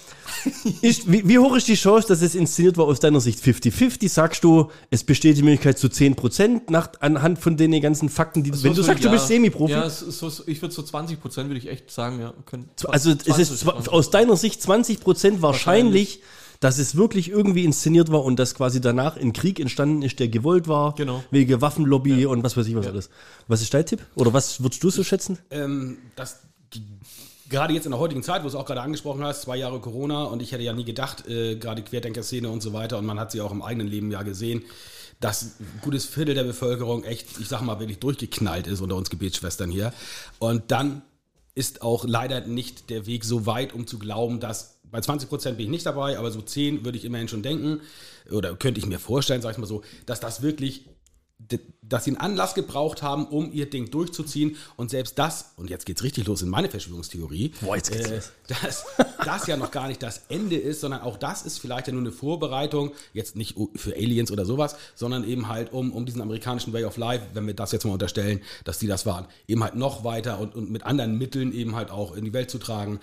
Ist, wie, wie hoch ist die Chance, dass es inszeniert war aus deiner Sicht? 50-50? Sagst du, es besteht die Möglichkeit zu 10% nach, anhand von den ganzen Fakten, die du. Wenn du sagst, du bist Semi-Profi. Ja, so, ich würde so 20 Prozent, würde ich echt sagen, ja. Können, also es ist zwa- 20. aus deiner Sicht 20% wahrscheinlich, dass es wirklich irgendwie inszeniert war und dass quasi danach ein Krieg entstanden ist, der gewollt war. Genau. Wegen Waffenlobby und was weiß ich was alles. Was ist dein Tipp? Oder was würdest du so schätzen? ähm, dass die, gerade jetzt in der heutigen Zeit, wo du es auch gerade angesprochen hast, zwei Jahre Corona und ich hätte ja nie gedacht, äh, gerade Querdenker-Szene und so weiter und man hat sie auch im eigenen Leben ja gesehen, dass ein gutes Viertel der Bevölkerung echt, ich sag mal, wirklich durchgeknallt ist unter uns Gebetsschwestern hier. Und dann ist auch leider nicht der Weg so weit, um zu glauben, dass bei 20 Prozent bin ich nicht dabei, aber so 10 würde ich immerhin schon denken oder könnte ich mir vorstellen, sag ich mal so, dass das wirklich dass sie einen Anlass gebraucht haben, um ihr Ding durchzuziehen. Und selbst das, und jetzt geht's richtig los in meine Verschwörungstheorie, Boah, jetzt geht's äh, los. dass das ja noch gar nicht das Ende ist, sondern auch das ist vielleicht ja nur eine Vorbereitung, jetzt nicht für Aliens oder sowas, sondern eben halt um, um diesen amerikanischen Way of Life, wenn wir das jetzt mal unterstellen, dass die das waren, eben halt noch weiter und, und mit anderen Mitteln eben halt auch in die Welt zu tragen.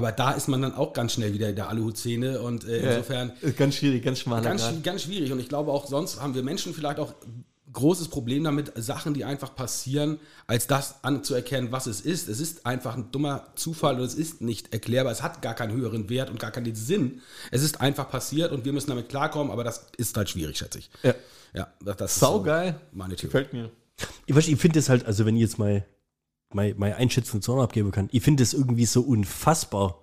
Aber da ist man dann auch ganz schnell wieder in der Aluhut-Szene und äh, insofern Ist ganz schwierig, ganz schmaler ganz, Grad. ganz schwierig. Und ich glaube auch, sonst haben wir Menschen vielleicht auch großes Problem damit, Sachen, die einfach passieren, als das anzuerkennen, was es ist. Es ist einfach ein dummer Zufall und es ist nicht erklärbar. Es hat gar keinen höheren Wert und gar keinen Sinn. Es ist einfach passiert und wir müssen damit klarkommen, aber das ist halt schwierig, schätze ich. Ja. Ja, das, Saugeil. so meine Theorie. Gefällt mir. Ich, ich finde es halt, also wenn ich jetzt mal meine, meine Einschätzung zu abgeben kann, ich finde es irgendwie so unfassbar,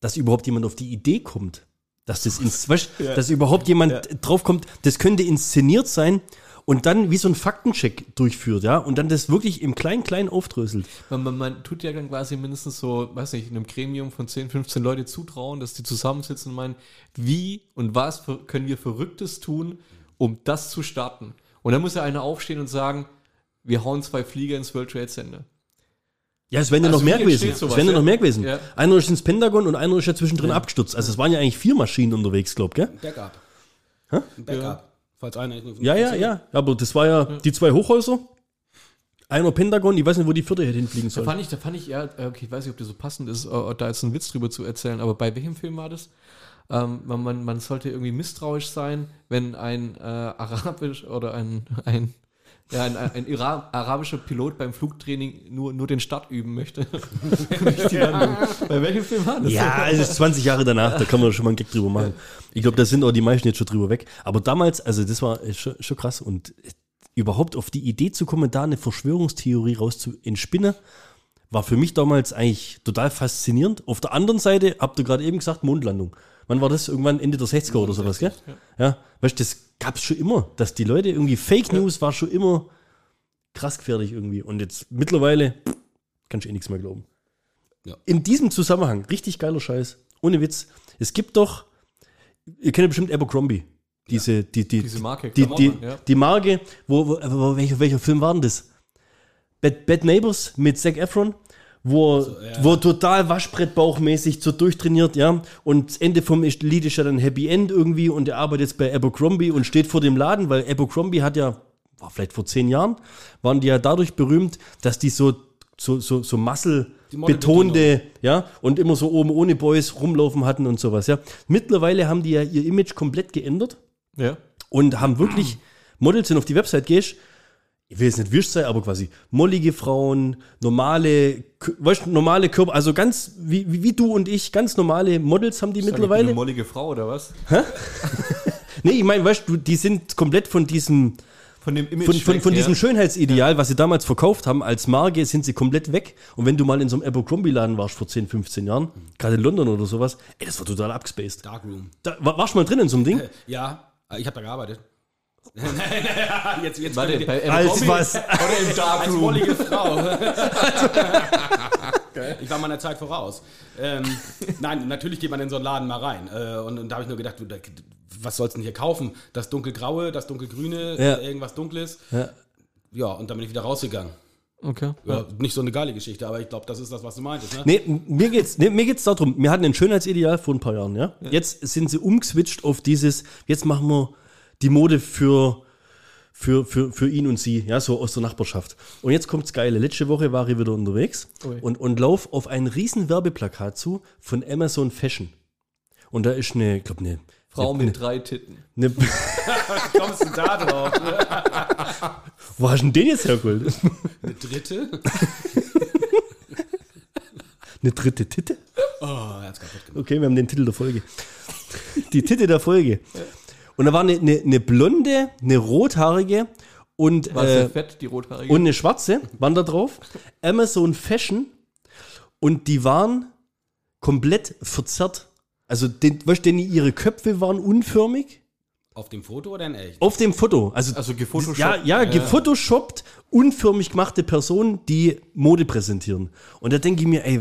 dass überhaupt jemand auf die Idee kommt, dass das ins, weißt, dass überhaupt jemand drauf kommt, das könnte inszeniert sein und dann wie so ein Faktencheck durchführt, ja, und dann das wirklich im Klein-Klein aufdröselt. Man, man, man tut ja dann quasi mindestens so, weiß nicht, einem Gremium von 10, 15 Leute zutrauen, dass die zusammensitzen und meinen, wie und was für, können wir Verrücktes tun, um das zu starten. Und dann muss ja einer aufstehen und sagen, wir hauen zwei Flieger ins World Trade Center. Ja, es wären ja Also noch mehr gewesen. entsteht Es sowas, wären ja ja? noch mehr gewesen. Ja. Einer ist ins Pentagon und einer ist ja zwischendrin abgestürzt. Also es waren ja eigentlich vier Maschinen unterwegs, glaub, gell? Backup. Ein Backup. Falls einer nicht Ja, ja, ja. Aber das war ja die zwei Hochhäuser. Einer Pentagon, ich weiß nicht, wo die vierte hätte hinfliegen Da sollen. fand ich, da fand ich, ja, äh, okay, ich weiß nicht, ob das so passend ist, äh, da jetzt einen Witz drüber zu erzählen, aber bei welchem Film war das? Ähm, man, man, man sollte irgendwie misstrauisch sein, wenn ein äh, arabisch oder ein, ein, ja, ein, ein Ira arabischer Pilot beim Flugtraining nur, nur den Start üben möchte. Landung. Bei welchem Film war das? Ja, es ist 20 Jahre danach, da kann man schon mal einen Gag drüber machen. Ich glaube, da sind auch die meisten jetzt schon drüber weg. Aber damals, also das war äh, schon, schon krass. Und äh, überhaupt auf die Idee zu kommen, da eine Verschwörungstheorie raus zu entspinnen, war für mich damals eigentlich total faszinierend. Auf der anderen Seite, habt ihr gerade eben gesagt, Mondlandung. Wann war das? Irgendwann Ende der 60er oder sowas, gell? Ja. Weißt du, das gab es schon immer, dass die Leute irgendwie Fake News war schon immer krass gefährlich irgendwie. Und jetzt mittlerweile pff, kannst du eh nichts mehr glauben. Ja. In diesem Zusammenhang, richtig geiler Scheiß, ohne Witz. Es gibt doch, ihr kennt ja bestimmt Abercrombie. Diese, die, die, Diese Marke, die, die, ja. die Marke, wo, wo, wo welcher, welcher Film war denn das? Bad, Bad Neighbors mit Zac Efron, wo, wo total Waschbrettbauchmäßig so durchtrainiert, ja. Und das Ende vom Lied ist ja dann Happy End irgendwie und er arbeitet jetzt bei Abercrombie und steht vor dem Laden, weil Abercrombie hat ja, war vielleicht vor zehn Jahren, waren die ja dadurch berühmt, dass die so, so, so, so Muscle betonte, ja, und immer so oben ohne Boys rumlaufen hatten und sowas, ja. Mittlerweile haben die ja ihr Image komplett geändert Ja. und haben wirklich Models, wenn auf die Website gehst, ich will jetzt nicht Wisch sein, aber quasi mollige Frauen, normale, weißt, du, normale Körper, also ganz wie, wie, wie du und ich, ganz normale Models haben die Eine mittlerweile. mollige Frau oder was? Nee, ich meine, weißt du, die sind komplett von diesem, Von dem Image von, von, von diesem ja. Schönheitsideal, was sie damals verkauft haben, als Marke, sind sie komplett weg. Und wenn du mal in so einem Abercrombie-Laden warst vor 10, 15 Jahren, gerade in London oder sowas, ey, das war total abgespaced. Darkroom. Da, war- warst du mal drin in so einem Ding? Ja, äh, ich habe da gearbeitet. jetzt, jetzt Warte, bei Als Abercrombie was? Oder im als Darkroom. wollige Frau. ich war meiner Zeit voraus. Ähm, nein, natürlich geht man in so einen Laden mal rein. Äh, und, und da habe ich nur gedacht, du, da- was sollst du denn hier kaufen? Das dunkelgraue, das dunkelgrüne, Ja. irgendwas dunkles. Ja. Ja, und dann bin ich wieder rausgegangen. Okay. Ja, Nicht so eine geile Geschichte, aber ich glaube, das ist das, was du meintest. Ne? Nee, mir geht's, nee, mir geht's darum, wir hatten ein Schönheitsideal vor ein paar Jahren, ja? Jetzt sind sie umgeswitcht auf dieses, jetzt machen wir die Mode für, für, für, für ihn und sie, ja, so aus der Nachbarschaft. Und jetzt kommt's Geile. Letzte Woche war ich wieder unterwegs Ui. und, und lauf auf ein riesen Werbeplakat zu von Amazon Fashion. Und da ist eine, ich glaube, eine, Frau eine, mit drei Titten. eine, Kommst du da drauf? wo hast du denn den jetzt hergeholt? Eine dritte? Eine dritte Titte? Oh, er hat's kaputt gemacht. Okay, wir haben den Titel der Folge. Die Titte der Folge. Und da war eine, eine, eine blonde, eine rothaarige und, War äh, sehr fett, die rothaarige. und eine schwarze, waren da drauf. Amazon Fashion. Und die waren komplett verzerrt. Also, den, weißt du, denn ihre Köpfe waren unförmig. Auf dem Foto oder in echt? Auf dem Foto. Also, Also gefotoshoppt. Ja, ja, gefotoshoppt, unförmig gemachte Personen, die Mode präsentieren. Und da denke ich mir, ey,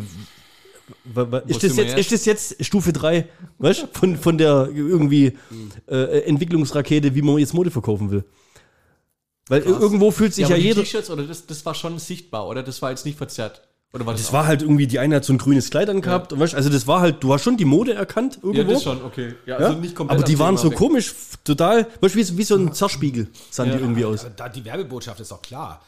ist, das jetzt, ist das jetzt Stufe 3, weißt von, von der irgendwie äh, Entwicklungsrakete, wie man jetzt Mode verkaufen will? Weil irgendwo fühlt sich ja, die jeder. T-Shirts, oder das, das war schon sichtbar, oder? Das war jetzt nicht verzerrt. Oder war das, Das war halt irgendwie, die eine hat so ein grünes Kleid angehabt. Und weißt, also das war halt, du hast schon die Mode erkannt irgendwo. Ja, das schon, okay. Ja, Ja? also nicht komplett aber die waren so weg. komisch, total, weißt, wie, so- wie so ein Zerspiegel sahen die irgendwie aus. Da, die Werbebotschaft ist doch klar.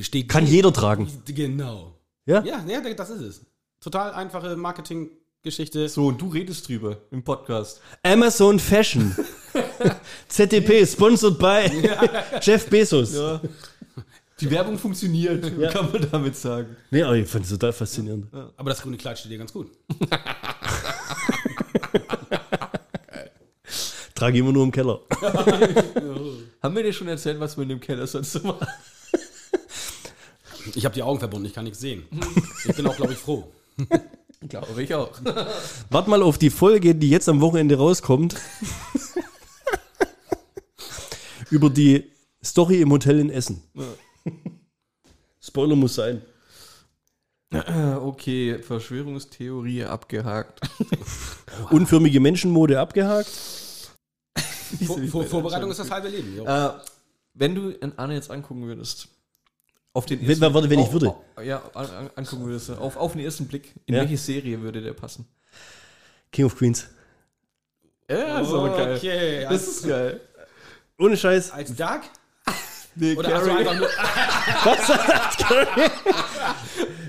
Steht Kann jeder tragen. Genau. Ja? Ja, ja, das ist es. Total einfache Marketinggeschichte. So, und du redest drüber im Podcast. Amazon Fashion. ZDP, sponsored by Jeff Bezos. Die Werbung funktioniert, kann man damit sagen. Nee, aber ich fand es total faszinierend. Aber das grüne Kleid steht dir ganz gut. Trage immer nur im Keller. Haben wir dir schon erzählt, was wir in dem Keller sonst so machen? Ich habe die Augen verbunden, ich kann nichts sehen. Ich bin auch, glaube ich, froh. Glaube ich auch. Wart mal auf die Folge, die jetzt am Wochenende rauskommt. Über die Story im Hotel in Essen. Spoiler muss sein. Okay, Verschwörungstheorie abgehakt. Unförmige Menschenmode abgehakt. Vor, vor, Vorbereitung ist das halbe Leben. Äh, wenn du in Arne jetzt angucken würdest, auf den Wenn- warte, wenn ich würde. auf- Ja, an, an, angucken würdest, auf, auf den ersten Blick, in Ja. welche Serie würde der passen? King of Queens. Ja, ist aber geil. Okay, Das als, ist geil. Ohne Scheiß. als Dark? Nee, Oder also Carrie. einfach nur,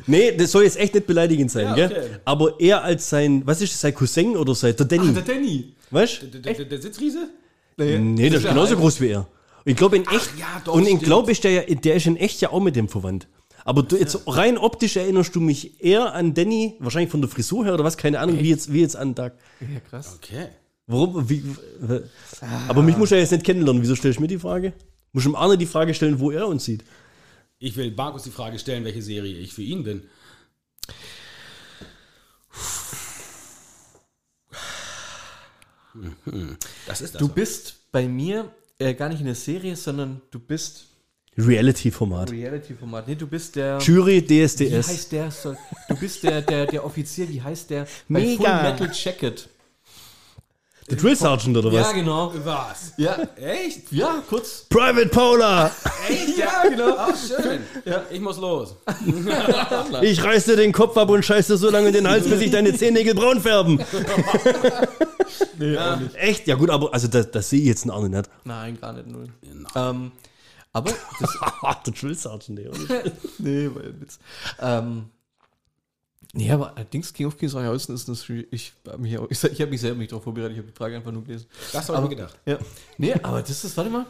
Nee, das soll jetzt echt nicht beleidigend sein, Ja, gell? okay. Aber er als sein, was ist das, sein Cousin oder sein, der Danny, Ah, der Danny. weißt du? der, der, der Sitzriese? Nee, der ist genauso groß wie er. Und ich glaube in echt, ja, doch, und in stimmt. glaube ist der ja, der ist in echt ja auch mit dem verwandt. Aber du, jetzt rein optisch erinnerst du mich eher an Danny, wahrscheinlich von der Frisur her oder was, keine Ahnung, wie jetzt, wie jetzt an Doug. Ja, krass. Okay. Warum, wie, aber mich muss er jetzt nicht kennenlernen. Wieso stellst du mir die Frage? Muss dem Arne die Frage stellen, wo er uns sieht. Ich will Markus die Frage stellen, welche Serie ich für ihn bin. Mhm. Das ist das. Du bist bei mir äh, gar nicht in der Serie, sondern du bist Reality-Format. Reality-Format. Nee, du bist der. Jury Wie DSDS. heißt der? Du bist der, der, der Offizier, wie heißt der? Bei Mega. Full Metal Jacket. Der Drill Sergeant oder was? Ja, genau. Was? Ja, Echt? ja, kurz. Private Paula! Echt? Ja, genau. Ach, schön. Ich muss los. Ich reiß dir den Kopf ab und scheiß dir so lange in den Hals, bis sich deine Zehennägel braun färben. Nee, auch nicht. Echt? Ja gut, aber also das, das sehe ich jetzt in Arne nicht. Nein, gar nicht null. Ähm, aber das, der Drill Sergeant, ey. nee, war ja ein Witz. Ähm, nee, aber allerdings King of Kings war ja ist das, ich habe mich, auch- ich, ich hab mich selber nicht darauf vorbereitet, ich habe die Frage einfach nur gelesen. Das habe ich mir gedacht. Ja. Nee, aber das ist, warte mal.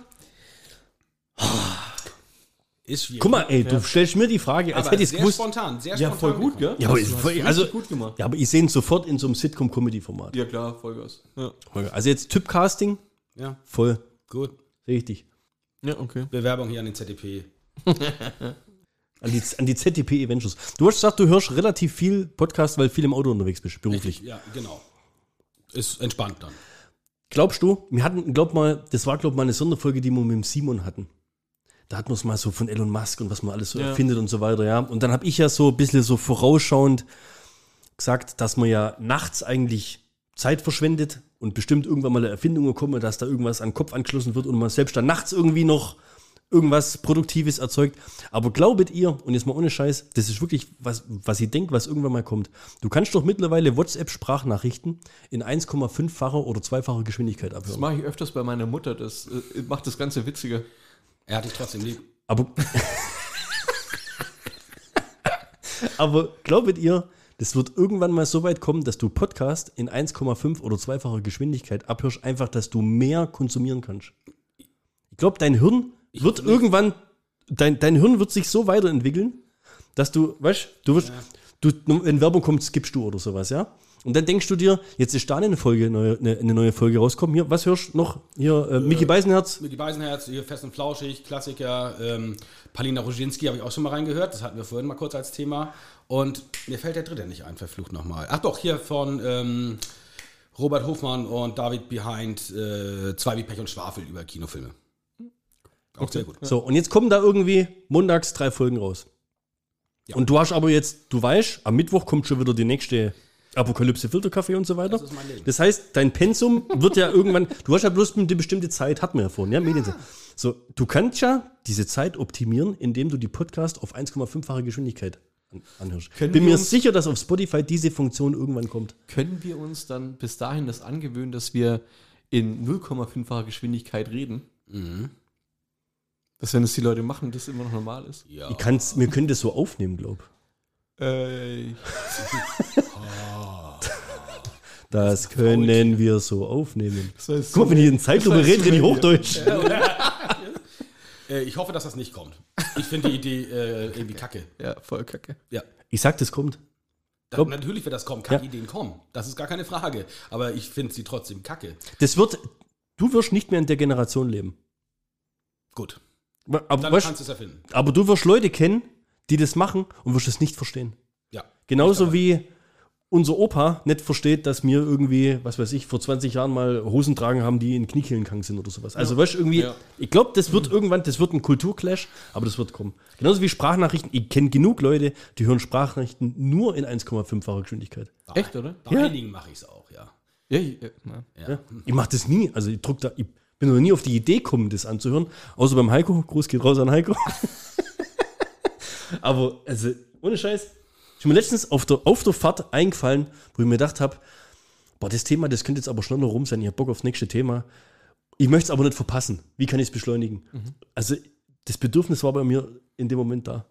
Ist schwierig. Guck mal, ey, du stellst mir die Frage, als aber hätte ich es gewusst. spontan, sehr Ja, spontan. voll gut, gell? Ja, aber ich- voll- also- gut gemacht. Ja, aber ich sehe ihn sofort in so einem Sitcom-Comedy-Format. Ja, klar, Vollgas. Ja, Also jetzt Typcasting, Ja, voll, gut. richtig. ja okay. Bewerbung hier an den ZDP. An die, an die ZDP Adventures. Du hast gesagt, du hörst relativ viel Podcast, weil viel im Auto unterwegs bist, beruflich. Ja, genau. Ist entspannt dann. Glaubst du, wir hatten, glaub mal, das war, glaub mal, eine Sonderfolge, die wir mit dem Simon hatten. Da hatten wir es mal so von Elon Musk und was man alles so Ja. erfindet und so weiter, ja. Und dann habe ich ja so ein bisschen so vorausschauend gesagt, dass man ja nachts eigentlich Zeit verschwendet und bestimmt irgendwann mal eine Erfindung kommt, dass da irgendwas an den Kopf angeschlossen wird und man selbst dann nachts irgendwie noch irgendwas Produktives erzeugt. Aber glaubet ihr, und jetzt mal ohne Scheiß, das ist wirklich was, was ihr denkt, was irgendwann mal kommt. Du kannst doch mittlerweile WhatsApp-Sprachnachrichten in 1,5-facher oder zweifacher Geschwindigkeit Das abhören. mache ich öfters bei meiner Mutter, das äh, macht das Ganze witziger. Er hat dich trotzdem lieb. Aber, aber glaubet ihr, das wird irgendwann mal so weit kommen, dass du Podcast in 1,5 oder zweifacher Geschwindigkeit abhörst, einfach, dass du mehr konsumieren kannst. Ich glaube, dein Hirn wird irgendwann, dein, dein Hirn wird sich so weiterentwickeln, dass du, weißt du, wirst, du, wenn Werbung kommt, skippst du oder sowas, ja? Und dann denkst du dir, jetzt ist da eine Folge, neue, eine, eine neue Folge rauskommen. Hier, was hörst du noch? Hier, äh, Mickey Beisenherz. Micky Beisenherz, hier fest und flauschig, Klassiker. Ähm, Palina Roginski habe ich auch schon mal reingehört. Das hatten wir vorhin mal kurz als Thema. Und mir fällt der dritte nicht ein, verflucht nochmal. Ach doch, hier von ähm, Robert Hofmann und David Behind, äh, zwei wie Pech und Schwafel über Kinofilme. Auch sehr gut. So, und jetzt kommen da irgendwie montags drei Folgen raus. Ja. Und du hast aber jetzt, du weißt, am Mittwoch kommt schon wieder die nächste Apokalypse Filterkaffee und so weiter. Das. Das heißt, dein Pensum wird ja irgendwann, du hast ja bloß eine bestimmte Zeit, hatten wir ja vorhin, ja, Medienzeit. So, du kannst ja diese Zeit optimieren, indem du die Podcast auf 1,5-fache Geschwindigkeit an- anhörst. Können Bin mir sicher, dass auf Spotify diese Funktion irgendwann kommt. Können wir uns dann bis dahin das angewöhnen, dass wir in 0,5-facher Geschwindigkeit reden? Dass wenn es die Leute machen, das immer noch normal ist? Ja. Ich kann's, wir können das so aufnehmen, glaub. Äh, Das können wir so aufnehmen. das heißt Guck mal, wenn ich in Zeitlupe das heißt rede, rede ich Hochdeutsch. Äh, ich hoffe, dass das nicht kommt. Ich finde die Idee äh, irgendwie kacke. ja, voll kacke. Ja. Ich sag, das kommt. Da, natürlich wird das kommen, Kackideen kommen. Das ist gar keine Frage. Aber ich finde sie trotzdem kacke. Das wird, du wirst nicht mehr in der Generation leben. Gut. Aber, Dann weißt, kannst du es erfinden. aber du wirst Leute kennen, die das machen und wirst es nicht verstehen. Ja. Genauso wie unser Opa nicht versteht, dass wir irgendwie, was weiß ich, vor 20 Jahren mal Hosen tragen haben, die in Kniekehlen gegangen sind oder sowas. Also, weißt du, irgendwie, Ja. ich glaube, das wird irgendwann, das wird ein Kulturclash, aber das wird kommen. Genauso wie Sprachnachrichten. Ich kenne genug Leute, die hören Sprachnachrichten nur in 1,5-facher Geschwindigkeit. Echt, oder? Bei Ja. einigen mache ich es auch, ja. Ja, ja, na. Ja. Ich mache das nie. Also, ich druck da, ich bin noch nie auf die Idee gekommen, das anzuhören. Außer beim Heiko. Gruß geht raus an Heiko. aber, also, ohne Scheiß. Ist mir letztens auf der, auf der Fahrt eingefallen, wo ich mir gedacht habe, boah, das Thema, das könnte jetzt aber schneller rum sein. Ich habe Bock aufs nächste Thema. Ich möchte es aber nicht verpassen. Wie kann ich es beschleunigen? Also, das Bedürfnis war bei mir in dem Moment da.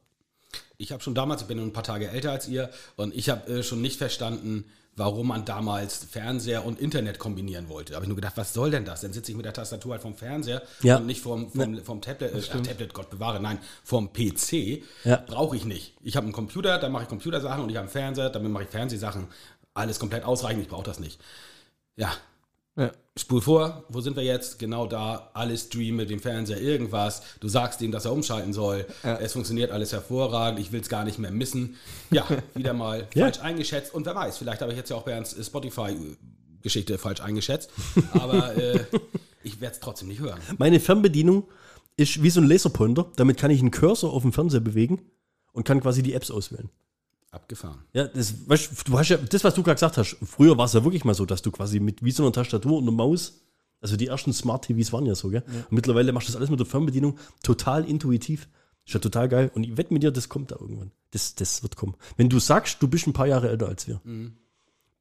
Ich habe schon damals, ich bin ein paar Tage älter als ihr, und ich habe äh, schon nicht verstanden, warum man damals Fernseher und Internet kombinieren wollte. Da habe ich nur gedacht, was soll denn das? Dann sitze ich mit der Tastatur halt vom Fernseher Ja. und nicht vom, vom, vom Tablet, äh, ach, Tablet, Gott bewahre, nein, vom PC. Ja. Brauche ich nicht. Ich habe einen Computer, da mache ich Computersachen und ich habe einen Fernseher, damit mache ich Fernsehsachen. Alles komplett ausreichend, ich brauche das nicht. Ja, Ja. Spul vor, wo sind wir jetzt? Genau da, alles streamen mit dem Fernseher, irgendwas. Du sagst ihm, dass er umschalten soll. Es funktioniert alles hervorragend. Ich will es gar nicht mehr missen. Ja, wieder mal Ja. falsch eingeschätzt. Und wer weiß, vielleicht habe ich jetzt ja auch Bernds Spotify-Geschichte falsch eingeschätzt. Aber äh, ich werde es trotzdem nicht hören. Meine Fernbedienung ist wie so ein Laserpointer. Damit kann ich einen Cursor auf dem Fernseher bewegen und kann quasi die Apps auswählen. Abgefahren. Ja, das, weißt, du hast ja, das, was du gerade gesagt hast, früher war es ja wirklich mal so, dass du quasi mit wie so einer Tastatur und einer Maus, also die ersten Smart-TVs waren ja so, gell? Und mittlerweile machst du das alles mit der Fernbedienung total intuitiv. Ist ja total geil. Und ich wette mit dir, das kommt da irgendwann. Das, das wird kommen. Wenn du sagst, du bist ein paar Jahre älter als wir.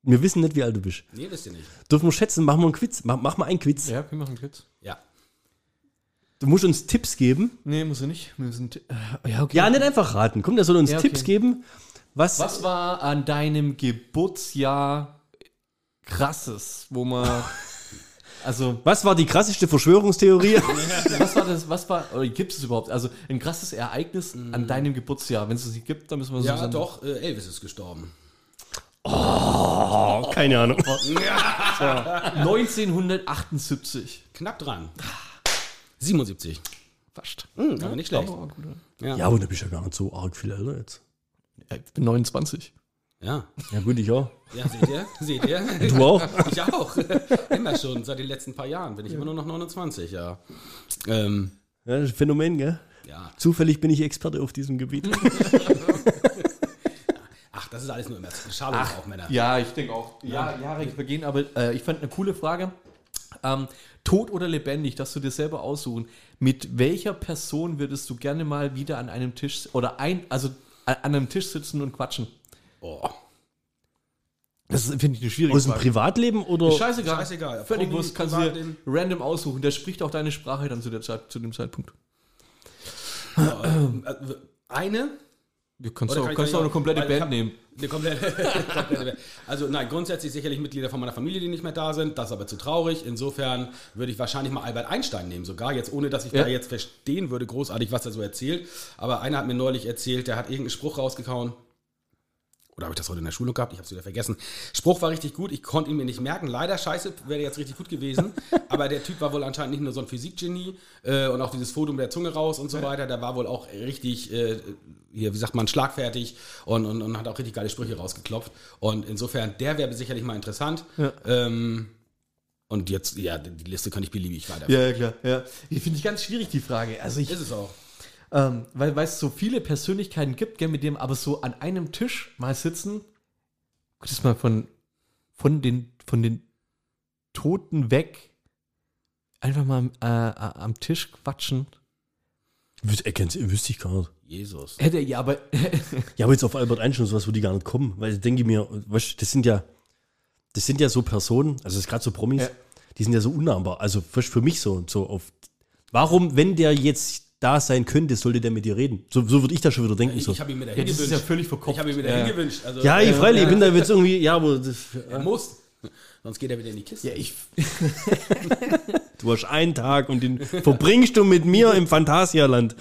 Wir wissen nicht, wie alt du bist. Nee, wisst ihr nicht. Dürfen wir schätzen, machen wir einen Quiz. Mach, mach mal einen Quiz. Ja, wir machen Quiz. Ja. Du musst uns Tipps geben. Nee, muss er nicht. Wir sind, äh, ja, okay. Ja, nicht einfach raten. Komm, der soll uns Ja, okay. Tipps geben. Was, Was war an deinem Geburtsjahr krasses, wo man. Also, was war die krasseste Verschwörungstheorie? was war das, was war, oder gibt es überhaupt? Also, ein krasses Ereignis an deinem Geburtsjahr. Wenn es es nicht gibt, dann müssen wir so Ja, sagen. doch, äh, Elvis ist gestorben. oh, keine Ahnung. 1978. Knapp dran. 77. Fast. Hm, aber nicht schlecht. Aber gut, oder? Ja. Ja, aber du bist ja gar nicht so arg viel älter jetzt. Ja, ich bin 29. ja. Ja, gut, ich auch. Ja, seht ihr? Seht ihr? Du auch? Ich auch. immer schon. Seit den letzten paar Jahren bin ich immer nur noch 29, ja. Ähm, Ja, das ist ein Phänomen, gell? ja. Zufällig bin ich Experte auf diesem Gebiet. Ach, das ist alles nur immer Schade auch, Männer. Ja, ich denke auch. Ja, Jahre vergehen, aber äh, ich fand eine coole Frage. Ähm, tot oder lebendig, dass du dir selber aussuchen. Mit welcher Person würdest du gerne mal wieder an einem Tisch oder ein, also an einem Tisch sitzen und quatschen? Oh. Das ist, finde ich, eine schwierige Aus dem Frage. Privatleben oder? Ist scheißegal. Scheißegal. Völlig Promi, kannst du dir random aussuchen. Der spricht auch deine Sprache dann zu, der Zeit, zu dem Zeitpunkt. Äh, Eine? Du kannst auch, kann kannst kann auch eine komplette Band hab- nehmen. Eine komplette, komplette Also nein, grundsätzlich sicherlich Mitglieder von meiner Familie, die nicht mehr da sind. Das ist aber zu traurig. Insofern würde ich wahrscheinlich mal Albert Einstein nehmen, sogar jetzt, ohne dass ich Ja. da jetzt verstehen würde, großartig, was er so erzählt. Aber einer hat mir neulich erzählt, der hat irgendeinen Spruch rausgehauen. Oder habe ich das heute in der Schule gehabt? Ich habe es wieder vergessen. Spruch war richtig gut, ich konnte ihn mir nicht merken. Leider, scheiße, wäre jetzt richtig gut gewesen. Aber der Typ war wohl anscheinend nicht nur so ein Physikgenie äh, und auch dieses Foto mit der Zunge raus und so weiter. Der war wohl auch richtig, äh, hier, wie sagt man, schlagfertig und, und, und hat auch richtig geile Sprüche rausgeklopft. Und insofern, der wäre sicherlich mal interessant. Ähm, und jetzt, ja, die Liste kann ich beliebig weiter. Ja, ja, klar. Ja. Die finde ich ganz schwierig, die Frage. Also ich, Ist es auch. Ähm, weil weil es so viele Persönlichkeiten gibt, gell, mit dem aber so an einem Tisch mal sitzen, das mal von, von, den, von den Toten weg einfach mal äh, äh, am Tisch quatschen. Wüs erkennst, wüsste ich gar nicht. Jesus. Hätte, ja, aber Ja, aber jetzt auf Albert Einstein und sowas würde ich gar nicht kommen, weil ich denke mir, weißt, das sind ja, das sind ja so Personen, also das ist gerade so Promis, Ja. die sind ja so unnahbar. Also für mich so, so auf. Warum, wenn der jetzt da sein könnte, sollte der mit dir reden? So, so würde ich da schon wieder denken. Ich, so. ich habe ihn mir ja, dahin das ist gewünscht. ja völlig verkopft. ich habe ihn mir Ja. dahin gewünscht. Also, ja, ich äh, freilich, ich bin da jetzt irgendwie, ja, aber das, Er muss. Sonst geht er wieder in die Kiste. Ja, ich, du hast einen Tag und den verbringst du mit mir im Phantasialand.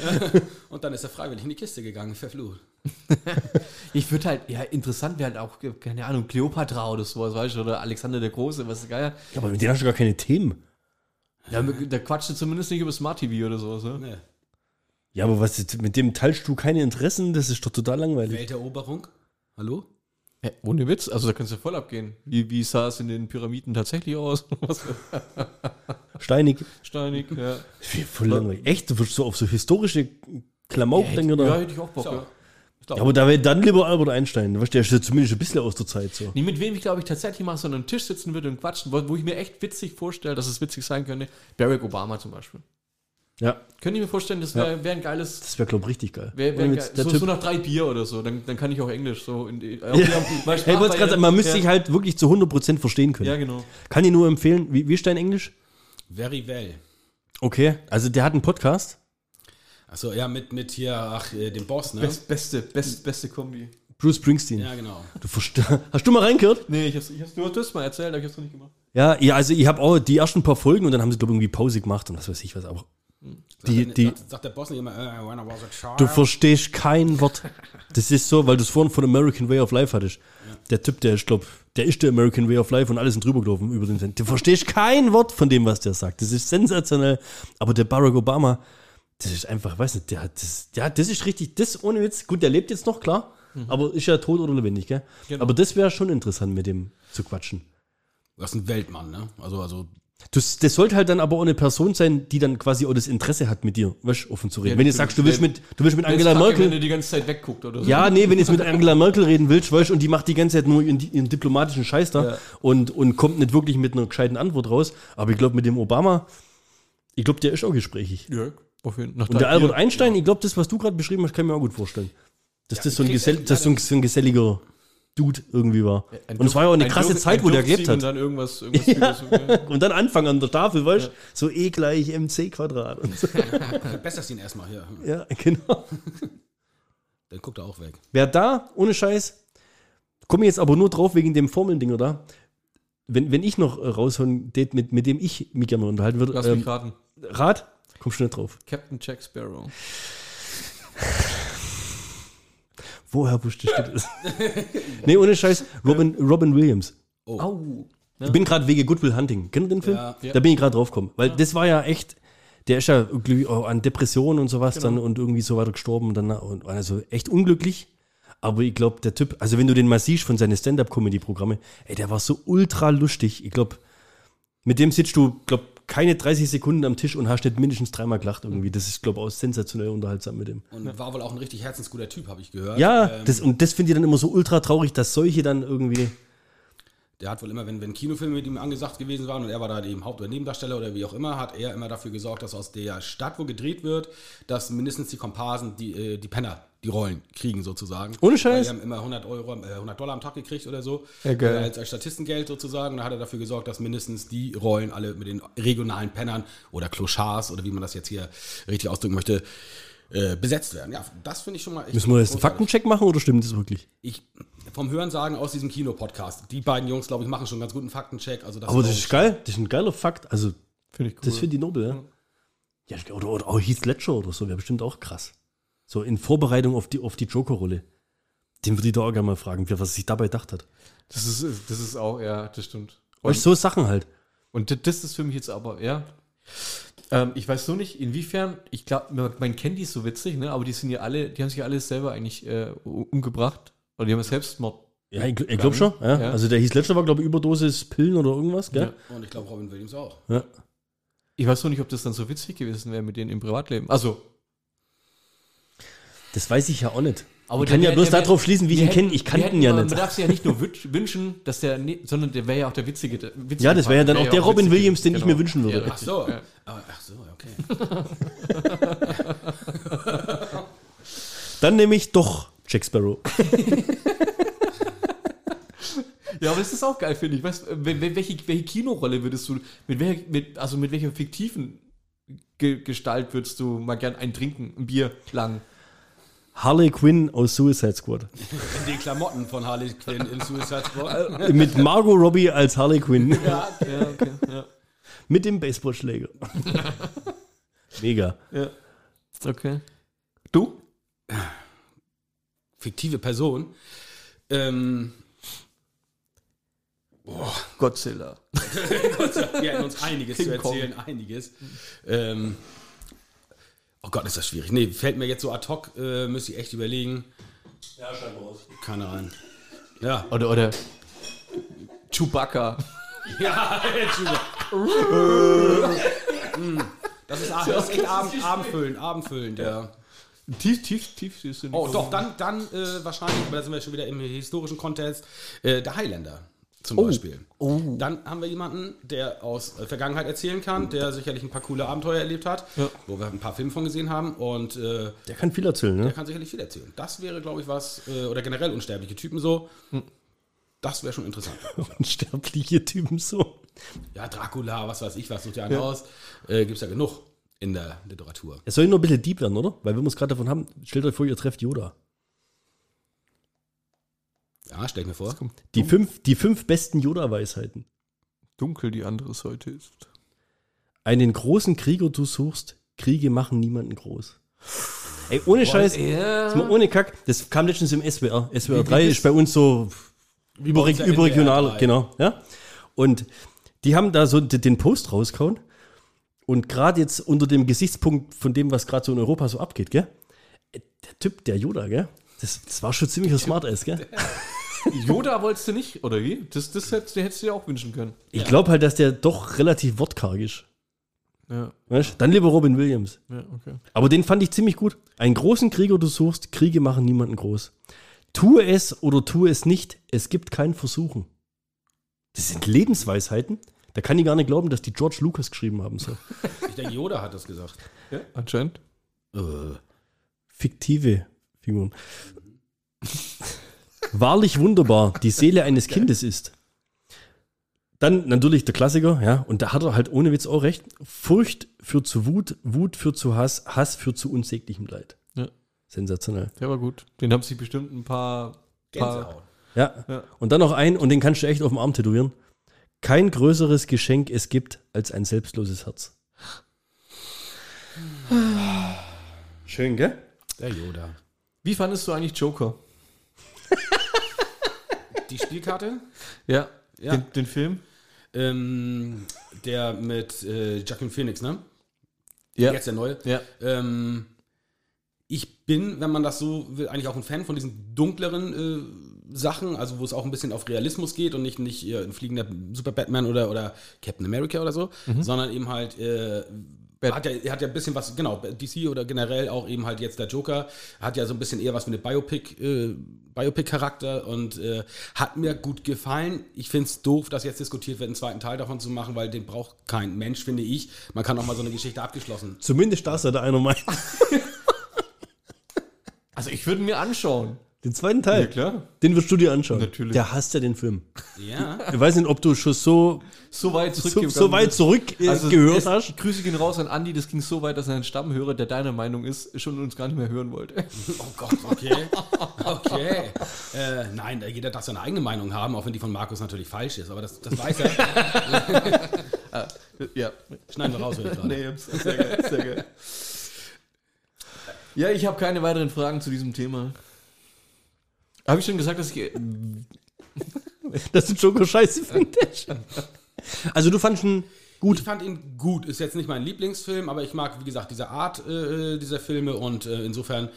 Und dann ist er freiwillig in die Kiste gegangen, verflucht. ich würde halt, ja, interessant wäre halt auch, keine Ahnung, Kleopatra oder sowas, weißt du, oder Alexander der Große, was ist geil. Ja, aber mit denen hast du gar keine Themen. Ja, da quatscht du zumindest nicht über Smart TV oder sowas, ne? Ne. Ja, aber was, mit dem teilst du keine Interessen, das ist doch total langweilig. Welteroberung? Hallo? Ja, ohne Witz, also da kannst du voll abgehen. Wie, wie sah es in den Pyramiden tatsächlich aus? Steinig. steinig, ja. Voll langweilig. Echt? Du würdest so auf so historische Klamauk denken, Ja, oder? hätte ich auch Bock, ja. Ja, aber da wäre dann lieber Albert Einstein. Weißt der ist ja zumindest ein bisschen aus der Zeit so. Nee, mit wem ich glaube ich tatsächlich mal so an einem Tisch sitzen würde und quatschen, wo, wo ich mir echt witzig vorstelle, dass es witzig sein könnte. Barack Obama zum Beispiel. Ja, Könnte ich mir vorstellen, das wäre wär ein geiles. das wäre, glaube ich, richtig geil. Wär, wär geil. So, Typ. so nach drei Bier oder so, dann, dann kann ich auch Englisch so in die. Ja. Hey, sagen, man müsste sich halt wirklich zu 100% verstehen können. Ja, genau. Kann ich nur empfehlen, wie, wie ist dein Englisch? Very well. Okay, also der hat einen Podcast. Achso, ja, mit, mit hier, ach, äh, dem Boss, ne? Best, beste, best, beste Kombi. Bruce Springsteen. Ja, genau. Du Hast du mal reingehört? Nee, ich hab's, ich hab's, du hast das mal erzählt, aber ich hab's noch nicht gemacht. Ja, ja, also ich habe auch die ersten paar Folgen und dann haben sie, glaube ich, irgendwie Pause gemacht und was weiß ich was. Aber die, die, sagt, sagt der Boss nicht immer, äh, when I was a child. du verstehst kein Wort. Das ist so, weil du es vorhin von American Way of Life hattest. Der Typ, der ist, glaub, der ist der American Way of Life und alle sind drüber gelaufen über den Send. Du verstehst kein Wort von dem, was der sagt. Das ist sensationell. Aber der Barack Obama, das ist einfach, weiß nicht, der hat das, ja, das ist richtig, das ohne Witz. Gut, der lebt jetzt noch, klar. Aber ist ja tot oder lebendig, gell? Genau. Aber das wäre schon interessant, mit dem zu quatschen. Das ist ein Weltmann, ne? Also, also Das, das sollte halt dann aber auch eine Person sein, die dann quasi auch das Interesse hat, mit dir, weißt, offen zu reden. Ja, wenn du sagst, du willst mit, du willst mit Angela kacke, Merkel, Wenn er die ganze Zeit wegguckt oder so. ja, nee, wenn du jetzt mit Angela Merkel reden willst, weißt, und die macht die ganze Zeit nur ihren, ihren diplomatischen Scheiß da Ja. und, und kommt nicht wirklich mit einer gescheiten Antwort raus. Aber ich glaube, mit dem Obama, ich glaube, der ist auch gesprächig. Ja, auf jeden Fall. Und der Albert Einstein, ich glaube, das, was du gerade beschrieben hast, kann ich mir auch gut vorstellen. Dass das so ein, gesell, ein, so ein geselliger Dude irgendwie war. Und es war ja auch eine krasse Zeit, wo der gelebt Und hat. dann irgendwas, irgendwas philosophieren. Und dann Anfang an der Tafel, weißt du, so E gleich MC Quadrat. Und so. besser ihn erstmal hier. Ja, genau. Dann guckt er auch weg. Wer da, ohne Scheiß, komme jetzt aber nur drauf wegen dem Formeldinger da. Wenn, wenn ich noch äh, raushauen, mit, mit dem ich mich gerne unterhalten würde, Lass ähm, mich raten. Rat, komm schnell drauf. Captain Jack Sparrow. Woher wusstest du das? nee, ohne Scheiß, Robin, Robin Williams. Au. Ich bin gerade wegen Good Will Hunting. Kennt ihr den Film? Ja. Ja. Da bin ich gerade drauf gekommen. Weil das war ja echt, der ist ja auch an Depressionen und sowas dann und irgendwie so weiter gestorben. Und dann, und also echt unglücklich. Aber ich glaube, der Typ, also wenn du den mal siehst von seinen Stand-Up-Comedy-Programme, ey, der war so ultra lustig. Ich glaube, mit dem sitzt du, glaube keine 30 Sekunden am Tisch und hast nicht mindestens dreimal gelacht irgendwie. Das ist, glaube ich, auch sensationell unterhaltsam mit dem. Und war wohl auch ein richtig herzensguter Typ, habe ich gehört. Ja, Ähm, das, und das finde ich dann immer so ultra traurig, dass solche dann irgendwie. Der hat wohl immer, wenn, wenn Kinofilme mit ihm angesagt gewesen waren und er war da eben Haupt- oder Nebendarsteller oder wie auch immer, hat er immer dafür gesorgt, dass aus der Stadt, wo gedreht wird, dass mindestens die Komparsen, die, äh, die Penner, die Rollen kriegen sozusagen. Ohne Scheiß? Weil Die haben immer 100 Euro, äh, 100 Dollar am Tag gekriegt oder so. Ja, geil. Äh, als, als Statistengeld sozusagen. Und da hat er dafür gesorgt, dass mindestens die Rollen alle mit den regionalen Pennern oder Clochards oder wie man das jetzt hier richtig ausdrücken möchte, äh, besetzt werden. Ja, das finde ich schon mal echt Müssen wir jetzt einen. Faktencheck machen oder stimmt das wirklich? Ich, vom Hörensagen aus diesem Kino-Podcast. Die beiden Jungs, glaube ich, machen schon einen ganz guten Faktencheck. Also das Aber das glaub ist geil. Das ist ein geiler Fakt. Also, Finde ich cool. das finde ich nobel, ja. Ja, oder, oder auch Heath Ledger oder so, wäre bestimmt auch krass. So in Vorbereitung auf die, auf die Joker-Rolle. Den würde ich da auch gerne mal fragen, wer- was er sich dabei gedacht hat. das, ist, das ist auch, ja, das stimmt. Weißt du, so Sachen halt. Und das ist für mich jetzt aber, ja. Ähm, ich weiß so nicht, inwiefern, ich glaube, man kennt die so witzig, ne? aber die sind ja alle, die haben sich ja alle selber eigentlich äh, umgebracht. Oder die haben ja Selbstmord. Ja, ich, ich glaube schon. Ja. Ja. Also der Heath Ledger war, glaube ich, Überdosis Pillen oder irgendwas, gell? Und ich glaube, Robin Williams auch. Ja. Ich weiß so nicht, ob das dann so witzig gewesen wäre mit denen im Privatleben. Also, Das weiß ich ja auch nicht. Aber Ich kann der ja wär- bloß der wär- darauf schließen, wie ich ihn kenne. Ich kannte hätten ihn ja nicht. Man darf sich ja nicht nur wünsch- wünschen, dass der, ne- sondern der wäre ja auch der witzige. der witzige Ja, das wäre ja dann Part. auch der Robin witzige- Williams, den ich genau. mir wünschen würde. Ach so. Aber, ach so, okay. Dann nehme ich doch Jack Sparrow. Ja, aber das ist auch geil, finde ich. Weißt, wel- wel- welche, welche Kinorolle würdest du, mit, welcher, mit, also mit welcher fiktiven Ge Gestalt würdest du mal gern ein Trinken, ein Bier lang? Harley Quinn aus Suicide Squad. In die Klamotten von Harley Quinn im Suicide Squad. Mit Margot Robbie als Harley Quinn. Ja, ja, okay. Ja, Mit dem Baseballschläger. Mega. ja. Okay. Du? Fiktive Person. Ähm, Godzilla. wir hätten uns einiges King zu erzählen, einiges. Ähm, oh Gott, ist das schwierig. Nee, fällt mir jetzt so ad hoc, äh, müsste ich echt überlegen. Ja, scheinbar aus. Keine Ahnung. Ja. Oder, oder Chewbacca. Ja, Entschuldigung. das ist, das ist echt Abend, abendfüllend, abendfüllend, ja. Tief, tief, tief süß. Oh, doch, dann, dann äh, wahrscheinlich, aber da sind wir schon wieder im historischen Kontext, äh, der Highlander zum Beispiel. Dann haben wir jemanden, der aus äh, Vergangenheit erzählen kann, der sicherlich ein paar coole Abenteuer erlebt hat, wo wir ein paar Filme von gesehen haben und äh, Der kann viel erzählen, der ne? kann sicherlich viel erzählen. Das wäre, glaube ich, was, äh, oder generell unsterbliche Typen so, das wäre schon interessant. Unsterbliche Typen so. Ja, Dracula, was weiß ich, was sucht ihr einen aus, äh, gibt es ja genug in der Literatur. Es soll nur ein bisschen deep werden, oder? Weil wir uns gerade davon haben, stellt euch vor, ihr trefft Yoda. Ja, stell ich mir vor. Die fünf, die fünf besten Yoda-Weisheiten. Dunkel die andere Seite ist. Einen großen Krieger du suchst, Kriege machen niemanden groß. Ey, ohne Scheiß, jetzt mal Ja. ohne Kack, das kam letztens im SWR. SWR Wie- wie 3 bist- ist bei uns so über, uns ja überregional, NDR 3. genau. Ja? Und die haben da so den Post rausgehauen. Und gerade jetzt unter dem Gesichtspunkt von dem, was gerade so in Europa so abgeht, gell? Der Typ, der Yoda, gell? Das, das war schon ziemlich smart ass, gell? Yoda wolltest du nicht, oder wie? Das, das hättest, den hättest du dir auch wünschen können. Ich glaube halt, dass der doch relativ wortkarg ist. Ja, Weißt? Dann lieber Robin Williams. ja, okay. Aber den fand ich ziemlich gut. Einen großen Krieger du suchst, Kriege machen niemanden groß. Tue es oder tue es nicht, es gibt kein Versuchen. Das sind Lebensweisheiten. Da kann ich gar nicht glauben, dass die George Lucas geschrieben haben. So. Ich denke, Yoda hat das gesagt. Ja, anscheinend. Äh, Fiktive Figuren. Wahrlich wunderbar, die Seele eines Kindes ist. Dann natürlich der Klassiker, ja, und da hat er halt ohne Witz auch recht. Furcht führt zu Wut, Wut führt zu Hass, Hass führt zu unsäglichem Leid. Ja. Sensationell. Der war gut. Den haben sich bestimmt ein paar. paar Gänsehaut. Ja. Ja. Und dann noch ein, und den kannst du echt auf dem Arm tätowieren. Kein größeres Geschenk es gibt als ein selbstloses Herz. Schön, gell? Der Yoda. Wie fandest du eigentlich Joker? Die Spielkarte? Ja. Ja. Den, den Film? Ähm, der mit äh, Joaquin Phoenix, ne? Ja. Jetzt der neue. Ja. Ähm, ich bin, wenn man das so will, eigentlich auch ein Fan von diesen dunkleren äh, Sachen, also wo es auch ein bisschen auf Realismus geht und nicht, nicht äh, ein fliegender Super Batman oder, oder Captain America oder so, sondern eben halt äh, Bat- hat ja, hat ja ein bisschen was, genau, DC oder generell auch eben halt jetzt der Joker, hat ja so ein bisschen eher was wie eine Biopic, äh, Biopic-Charakter und äh, hat mir gut gefallen. Ich finde es doof, dass jetzt diskutiert wird, einen zweiten Teil davon zu machen, weil den braucht kein Mensch, finde ich. Man kann auch mal so eine Geschichte abgeschlossen Zumindest das hat der einer meint. Also ich würde mir anschauen. Den zweiten Teil. Ja, klar. Den wirst du dir anschauen. Natürlich. Der hasst ja den Film. Ja. Ich weiß nicht, ob du schon so, So weit so, zurück. so weit zurück äh, also gehört es, hast. Grüße gehen raus an Andi, das ging so weit, dass ein Stammhörer, der deiner Meinung ist, schon uns gar nicht mehr hören wollte. Oh Gott, okay. Okay. Äh, nein, da jeder darf seine eigene Meinung haben, auch wenn die von Markus natürlich falsch ist. Aber das, das weiß er. ja. Schneiden wir raus, würde ich gerade. Nee, sehr geil, sehr geil. Ja, ich habe keine weiteren Fragen zu diesem Thema. Habe ich schon gesagt, dass ich. Dass du Joker scheiße findest. Also du fandest ihn gut. Ich fand ihn gut. Ist jetzt nicht mein Lieblingsfilm, aber ich mag, wie gesagt, diese Art äh, dieser Filme und äh, insofern,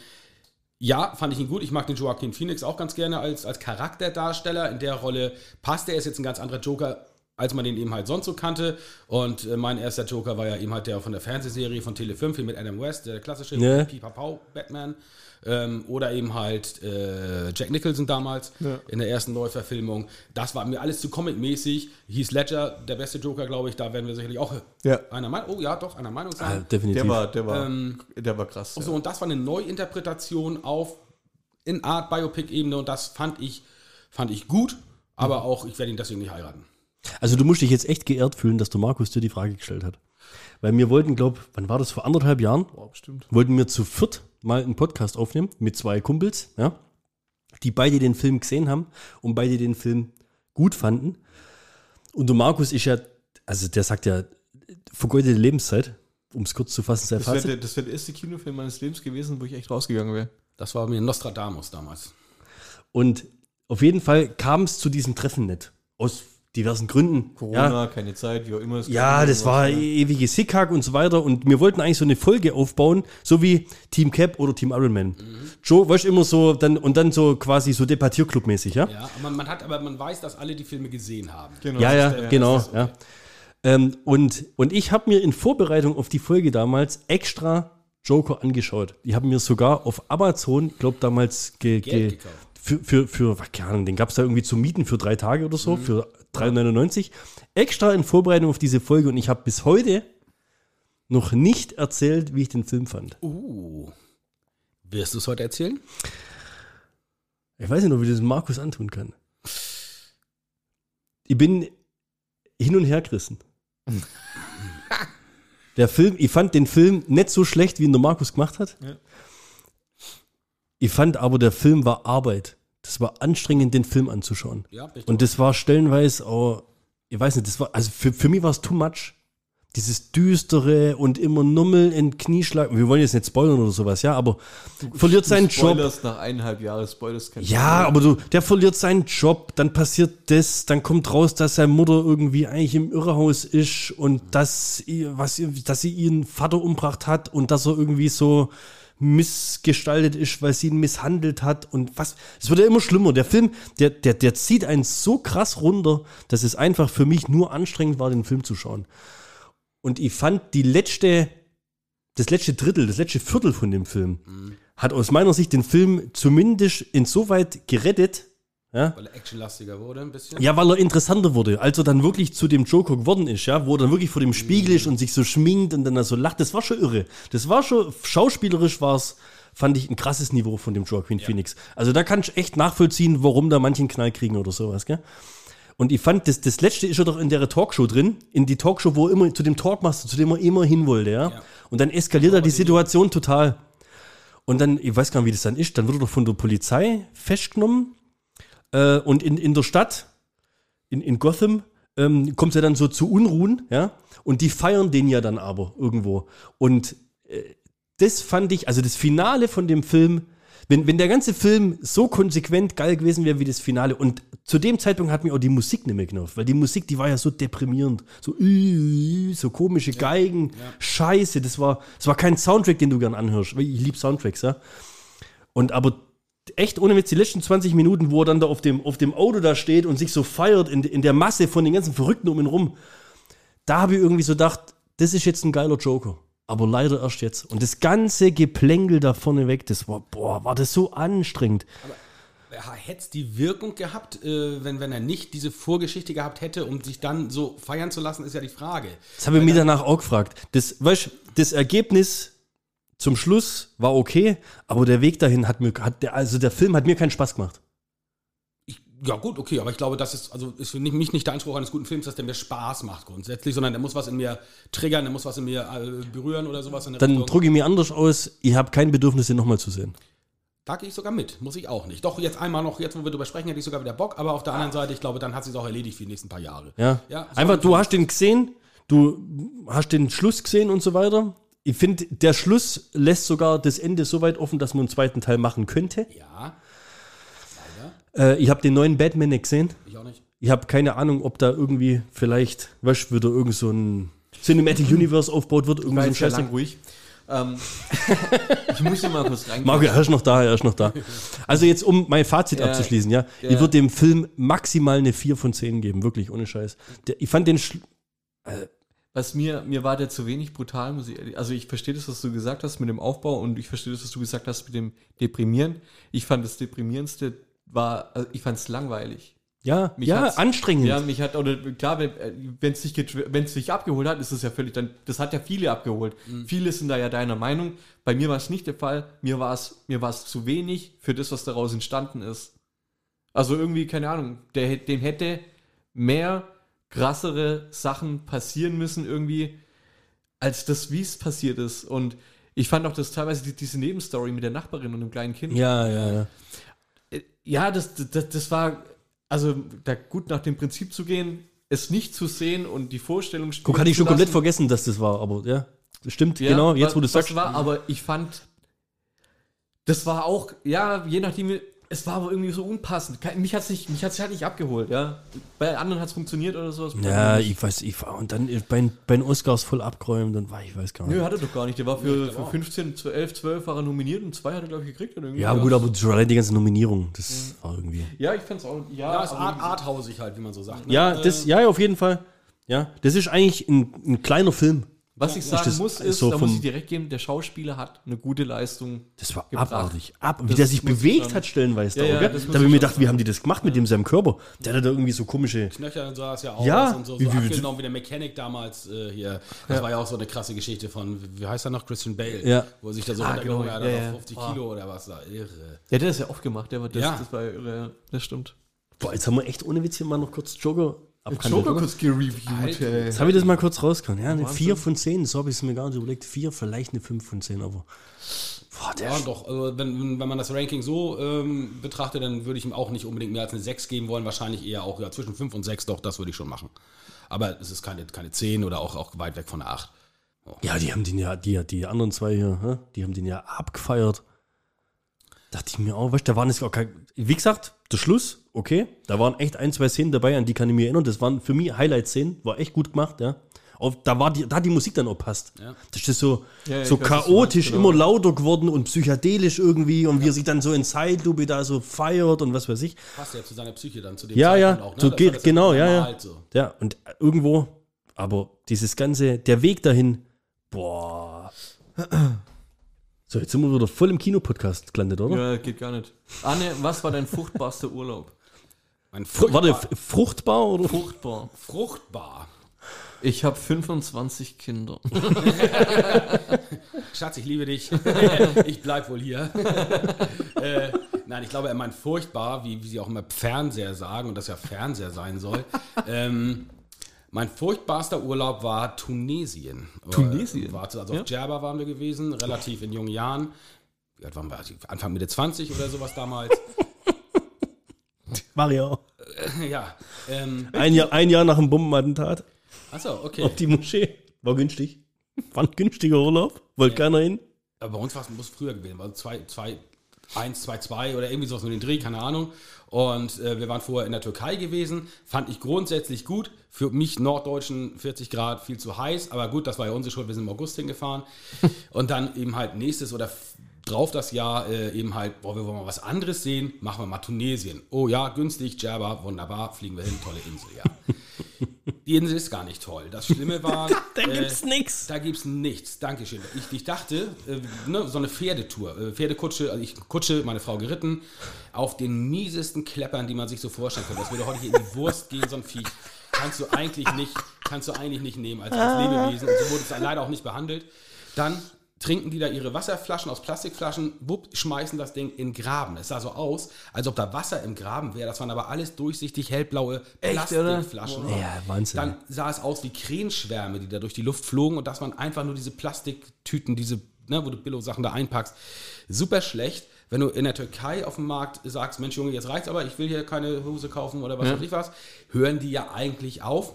ja, fand ich ihn gut. Ich mag den Joaquin Phoenix auch ganz gerne als, als Charakterdarsteller. In der Rolle passt er, ist jetzt ein ganz anderer Joker. Als man den eben halt sonst so kannte. Und äh, mein erster Joker war ja eben halt der von der Fernsehserie von Tele 5 hier mit Adam West, der klassische Ja. Pipapau Batman. Ähm, oder eben halt äh, Jack Nicholson damals in der ersten Neuverfilmung. Das war mir alles zu comic-mäßig. Heath Ledger, der beste Joker, glaube ich, da werden wir sicherlich auch Ja. einer Meinung. Oh ja, doch, einer Meinung Ah, sein. definitiv. Der war, der war, Ähm, der war krass. so, und das war eine Neuinterpretation auf in Art Biopic-Ebene und das fand ich, fand ich gut, aber auch, ich werde ihn deswegen nicht heiraten. Also du musst dich jetzt echt geehrt fühlen, dass der Markus dir die Frage gestellt hat. Weil wir wollten, glaube wann war das, vor anderthalb Jahren, Boah, bestimmt. wollten wir zu viert mal einen Podcast aufnehmen mit zwei Kumpels, ja, die beide den Film gesehen haben und beide den Film gut fanden. Und der Markus ist ja, also der sagt ja, vergeudete Lebenszeit, um es kurz zu fassen, sein Das wäre Fazit. der, das wär der erste Kinofilm meines Lebens gewesen, wo ich echt rausgegangen wäre. Das war mir Nostradamus damals. Und auf jeden Fall kam es zu diesem Treffen nicht. Aus diversen Gründen. Corona, Ja, keine Zeit, wie auch immer. Ja, das war irgendwas, ewiges Hickhack und so weiter. Und wir wollten eigentlich so eine Folge aufbauen, so wie Team Cap oder Team Ironman. Mhm. Joe, weißt du, immer so, dann, und dann so quasi so Debattierclub-mäßig, ja? Ja, aber man hat, aber man weiß, dass alle die Filme gesehen haben. Genau, Ja, ja, der- genau. ist- ja. Ähm, und, und ich habe mir in Vorbereitung auf die Folge damals extra Joker angeschaut. Die haben mir sogar auf Amazon, glaube damals, ge, ge, gekauft. für, für, für, keine Ahnung, den gab es da irgendwie zu mieten für drei Tage oder Mhm. so, für 3,99. Extra in Vorbereitung auf diese Folge und ich habe bis heute noch nicht erzählt, wie ich den Film fand. Uh. Wirst du es heute erzählen? Ich weiß nicht noch, wie das Markus antun kann. Ich bin hin und her gerissen. Der Film, ich fand den Film nicht so schlecht, wie ihn der Markus gemacht hat. Ja. Ich fand aber, der Film war Arbeit. Das war anstrengend, den Film anzuschauen. Ja, Und das war stellenweise auch, ich weiß nicht, das war, also für, für mich war es too much. Dieses düstere und immer Nummel in Knieschlag. Wir wollen jetzt nicht spoilern oder sowas, ja, aber verliert seinen du Job. Spoilers nach eineinhalb Jahren, Spoilers kein Ja, aber du, der verliert seinen Job, dann passiert das, dann kommt raus, dass seine Mutter irgendwie eigentlich im Irrehaus ist und dass, ihr- was, dass sie ihren Vater umgebracht hat und dass er irgendwie so missgestaltet ist, weil sie ihn misshandelt hat und was. Es wird ja immer schlimmer. Der Film, der, der, der zieht einen so krass runter, dass es einfach für mich nur anstrengend war, den Film zu schauen. Und ich fand die letzte, das letzte Drittel, das letzte Viertel von dem Film hat aus meiner Sicht den Film zumindest insoweit gerettet, ja, Weil er actionlastiger wurde ein bisschen. ja, weil er interessanter wurde, als er dann wirklich zu dem Joker geworden ist, ja, wo er dann wirklich vor dem Spiegel ist und sich so schminkt und dann da so lacht. Das war schon irre. Das war schon, schauspielerisch war es, fand ich, ein krasses Niveau von dem Joaquin Phoenix. Also da kann ich echt nachvollziehen, warum da manchen Knall kriegen oder sowas, gell? Und ich fand, das, das letzte ist ja doch in der Talkshow drin, in die Talkshow, wo er immer zu dem Talkmaster, zu dem er immer hin wollte, ja. Ja. Und dann eskaliert da die Situation total. Und dann, ich weiß gar nicht, wie das dann ist, dann wird er doch von der Polizei festgenommen äh, und in, in der Stadt, in, in Gotham, ähm, kommt es ja dann so zu Unruhen, ja, und die feiern den ja dann aber irgendwo. Und äh, das fand ich, also das Finale von dem Film, wenn, wenn der ganze Film so konsequent geil gewesen wäre wie das Finale, und zu dem Zeitpunkt hat mir auch die Musik nicht mehr genervt, weil die Musik, die war ja so deprimierend, so, äh, so komische Geigen, Scheiße, das war, das war kein Soundtrack, den du gern anhörst, weil ich liebe Soundtracks, ja. Und aber echt ohne Witz, die letzten 20 Minuten, wo er dann da auf dem, auf dem Auto da steht und sich so feiert in, in der Masse von den ganzen Verrückten um ihn rum, da habe ich irgendwie so gedacht, das ist jetzt ein geiler Joker. Aber leider erst jetzt. Und das ganze Geplänkel da vorne weg, das war, boah, war das so anstrengend. Hätte es die Wirkung gehabt, äh, wenn, wenn er nicht diese Vorgeschichte gehabt hätte, um sich dann so feiern zu lassen, ist ja die Frage. Das habe ich mir danach auch gefragt. Das, weißt, das Ergebnis zum Schluss war okay, aber der Weg dahin hat mir, hat der, also der Film hat mir keinen Spaß gemacht. Ich, ja gut, okay, aber ich glaube, das ist, also ist für mich nicht, der Anspruch eines guten Films, dass der mir Spaß macht grundsätzlich, sondern der muss was in mir triggern, der muss was in mir äh, berühren oder sowas Dann drücke ich mir anders aus, ich habe kein Bedürfnis, den nochmal zu sehen. Da gehe ich sogar mit, muss ich auch nicht. Doch, jetzt einmal noch, jetzt wo wir drüber sprechen, hätte ich sogar wieder Bock, aber auf der anderen Seite, ich glaube, dann hat sie es auch erledigt für die nächsten paar Jahre. Ja. Ja, so Einfach, ein du hast den gesehen, du hast den Schluss gesehen und so weiter. Ich finde, der Schluss lässt sogar das Ende so weit offen, dass man einen zweiten Teil machen könnte. Ja. Leider. Äh, ich habe den neuen Batman nicht gesehen. Ich auch nicht. Ich habe keine Ahnung, ob da irgendwie vielleicht, du, wieder irgend so ein Cinematic Universe aufgebaut wird, irgendwie War so ein Scheiß. lang ruhig. Ähm, ich muss hier mal kurz rein. Marco, er ist noch da, er ist noch da. Also jetzt, um mein Fazit Ja, abzuschließen, ja. ja. Ich würde dem Film maximal eine 4 von 10 geben, wirklich, ohne Scheiß. Der, ich fand den, Schl- Was mir, mir war der zu wenig brutal, muss ich ehrlich, also ich verstehe das, was du gesagt hast mit dem Aufbau und ich verstehe das, was du gesagt hast mit dem Deprimieren. Ich fand das Deprimierendste war, also ich fand es langweilig. ja, Mich ja, anstrengend. Ja, mich hat, oder klar, wenn es dich, wenn's dich abgeholt hat, ist es ja völlig, dann, das hat ja viele abgeholt. Viele sind da ja deiner Meinung. Bei mir war es nicht der Fall. Mir war es, mir war es zu wenig für das, was daraus entstanden ist. Also irgendwie, keine Ahnung, der, dem hätte mehr krassere Sachen passieren müssen irgendwie, als das, wie es passiert ist. Und ich fand auch das teilweise die, diese Nebenstory mit der Nachbarin und dem kleinen Kind. ja, ja, ja. Ja, das, das, das war, also da gut nach dem Prinzip zu gehen, es nicht zu sehen und die Vorstellung Guck, hatte ich schon komplett vergessen, dass das war, aber ja, das stimmt, Ja, genau, jetzt wo du sagst. was war, aber ich fand, das war auch, ja, je nachdem, es war aber irgendwie so unpassend. Mich hat es nicht, mich hat's halt nicht abgeholt, ja. Bei anderen hat es funktioniert oder sowas. Ja, ich weiß, ich war, und dann bei, den- bei den Oscars voll abgeräumt und war, ich weiß gar nicht. Nö, hat er doch gar nicht. Der war für, für 15, 11, 12 war er nominiert und zwei hat er, glaube ich, gekriegt. Oder irgendwie. ja, gut, aber schon allein die ganze Nominierung, das war irgendwie. Ja, ich fand's auch, ja. Ja, ist art, arthausig halt, wie man so sagt. ne? Ja, Äh, das, ja, auf jeden Fall. Ja, das ist eigentlich ein, ein kleiner Film. Was ich sagen das muss, ist, so da muss ich direkt geben, der Schauspieler hat eine gute Leistung. Das war gebracht. abartig. Ab, wie Das der sich bewegt hat, stellenweise. Ja, da, ja, das da habe ich mir gedacht, wie haben die das gemacht mit dem seinem Körper? Der hat da irgendwie so komische. Knöchel sah es ja aus Ja, und so, wie- so wie- abgenommen wie der Mechanik damals äh, hier. Das war ja auch so eine krasse Geschichte von, wie heißt er noch, Christian Bale, Ja. wo er sich da so Ah, runtergehoben genau, hat, ja, auf ja. 50 Ah. Kilo oder was da, irre. Ja, der ist ja oft gemacht, der war das, Ja. das war irre, ja, das stimmt. Boah, jetzt haben wir echt ohne Witz hier mal noch kurz Joker abgehandelt. Joker oder? kurz gereviewt, ey. Jetzt habe ich das mal kurz rausgehauen. Ja, eine Wahnsinn. 4 von 10, so habe ich es mir gar nicht überlegt. 4, vielleicht eine 5 von 10, aber. Boah, der Ja, doch. Also wenn, wenn- man das Ranking so ähm, betrachtet, dann würde ich ihm auch nicht unbedingt mehr als eine 6 geben wollen. Wahrscheinlich eher auch ja, zwischen 5 und 6, doch, das würde ich schon machen. Aber es ist keine, keine 10 oder auch, auch weit weg von der 8. Ja, die haben den ja, die, die anderen zwei hier, die haben den ja abgefeiert. Dachte ich mir auch, weißt du, da waren es auch kein, wie gesagt, der Schluss, okay, da waren echt ein, zwei Szenen dabei, an die kann ich mich erinnern. Das waren für mich Highlight-Szenen, war echt gut gemacht, ja. Auf, da war die, da die Musik dann auch passt. Ja. Das ist so, Ja, ja, so chaotisch, meinst, genau. immer lauter geworden und psychedelisch irgendwie und wie er sich dann so in Zeitlupe da so feiert und was weiß ich. Passt ja zu seiner Psyche dann, zu dem Ja, ja, Zeitpunkt so Das geht- genau, ja, ja. So. Ja, und irgendwo, aber dieses ganze, der Weg dahin, boah. So, jetzt sind wir wieder voll im Kinopodcast gelandet, oder? Ja, geht gar nicht. Anne, was war dein fruchtbarster Urlaub? Ein Fr warte, fruchtbar, f- fruchtbar oder? Fruchtbar. fruchtbar. Ich habe 25 Kinder. Schatz, ich liebe dich. ich bleib wohl hier. äh, nein, ich glaube, er meint furchtbar, wie, wie sie auch immer Fernseher sagen und das ja Fernseher sein soll. ähm, mein furchtbarster Urlaub war Tunesien. Tunesien? Äh, War, also Ja. auf Djerba waren wir gewesen, relativ in jungen Jahren. Wie alt waren wir? Anfang Mitte 20 oder sowas damals. Mario. ja. Ähm, Ein Jahr, ein Jahr nach dem Bombenattentat achso, okay. auf die Moschee. War günstig. War ein günstiger Urlaub. Wollte keiner hin. Aber bei uns war es früher gewesen, war 2, 2, 1, 2, 2 oder irgendwie sowas mit den Dreh, keine Ahnung. Und äh, wir waren vorher in der Türkei gewesen, fand ich grundsätzlich gut. Für mich Norddeutschen 40 Grad viel zu heiß, aber gut, das war ja unsere Schuld, wir sind im August hingefahren. Und dann eben halt nächstes oder drauf das Jahr äh, eben halt, boah, wir wollen mal was anderes sehen, machen wir mal Tunesien. Oh ja, günstig, Djerba, wunderbar, fliegen wir hin, tolle Insel, ja. Die Insel ist gar nicht toll. Das Schlimme war. Da gibt's nix. Da gibt's nichts. Dankeschön. Ich, ich dachte, äh, ne, so eine Pferdetour, äh, Pferdekutsche, also ich Kutsche, meine Frau geritten, auf den miesesten Kleppern, die man sich so vorstellen kann. Das würde heute hier in die Wurst gehen, so ein Viech. Kannst du eigentlich nicht, kannst du eigentlich nicht nehmen als, als Lebewesen. Und so wurde es leider auch nicht behandelt. Dann trinken die da ihre Wasserflaschen aus Plastikflaschen, wupp, schmeißen das Ding in den Graben. Es sah so aus, als ob da Wasser im Graben wäre. Das waren aber alles durchsichtig hellblaue Echt? Plastikflaschen. Ja, Wahnsinn. Dann sah es aus wie Krähenschwärme, die da durch die Luft flogen und das waren einfach nur diese Plastiktüten, diese, ne, wo du Billo-Sachen da einpackst. Super schlecht. Wenn du in der Türkei auf dem Markt sagst, Mensch Junge, jetzt reicht's aber, ich will hier keine Hose kaufen oder was Ja. weiß ich was, hören die ja eigentlich auf.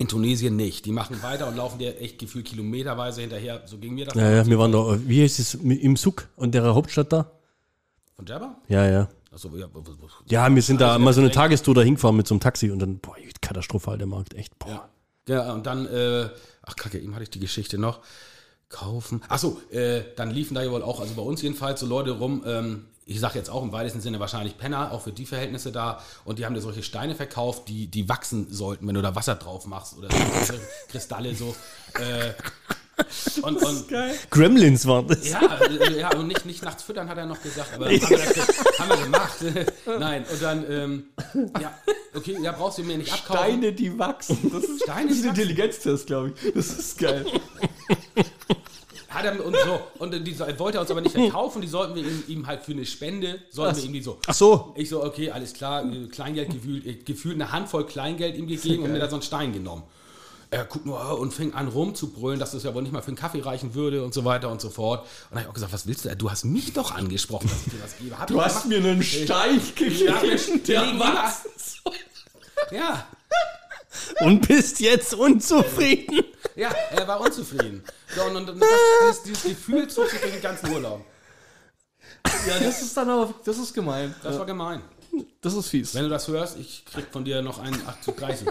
In Tunesien nicht. Die machen weiter und laufen dir echt gefühlt kilometerweise hinterher. So ging mir das. Ja, ja, wir waren da, wie heißt es, im Suk und der Hauptstadt da? Von Djerba? Ja, ja. Achso, ja. Ja, wir sind da mal so eine Tagestour da hingefahren mit so einem Taxi und dann, boah, katastrophal der Markt, echt. Boah. Ja. ja, und dann, äh, ach kacke, eben hatte ich die Geschichte noch. Kaufen. Achso, äh, dann liefen da ja wohl auch, also bei uns jedenfalls, so Leute rum, ähm, ich sag jetzt auch im weitesten Sinne wahrscheinlich Penner, auch für die Verhältnisse da. Und die haben dir solche Steine verkauft, die, die wachsen sollten, wenn du da Wasser drauf machst oder so, Kristalle so. Äh, und, und Gremlins waren das. ja, äh, ja, und nicht, nicht nachts füttern, hat er noch gesagt, aber haben wir, das, haben wir gemacht. Nein, und dann, ähm, ja, okay, ja, brauchst du mir nicht abkaufen. Steine, die wachsen. Das ist, Steine, das ist ein. Intelligenztest, glaube ich. Das ist geil. Hat er, und so, und die so- wollte er uns aber nicht verkaufen, die sollten wir ihm, ihm halt für eine Spende, sollten wir ihm die so. Ach so. Ich so, okay, alles klar, äh, Kleingeld gefühlt, äh, gefühlt eine Handvoll Kleingeld ihm gegeben und mir da so einen Stein genommen. Er guckt nur äh, und fing an rumzubrüllen, dass das ja wohl nicht mal für einen Kaffee reichen würde und so weiter und so fort. Und dann habe ich auch gesagt, was willst du? Du hast mich doch angesprochen, dass ich dir das gebe. Hab Du hast mir einen Stein Ja, gegeben, der ja. soll. Ja, Und bist jetzt unzufrieden. ja, er war unzufrieden. So, und, und, und das, dieses, dieses Gefühl zog sich durch den ganzen Urlaub. Ja, das ist dann aber, das ist gemein. Das war gemein. Das ist fies. Wenn du das hörst, ich krieg von dir noch einen 8 zu 30.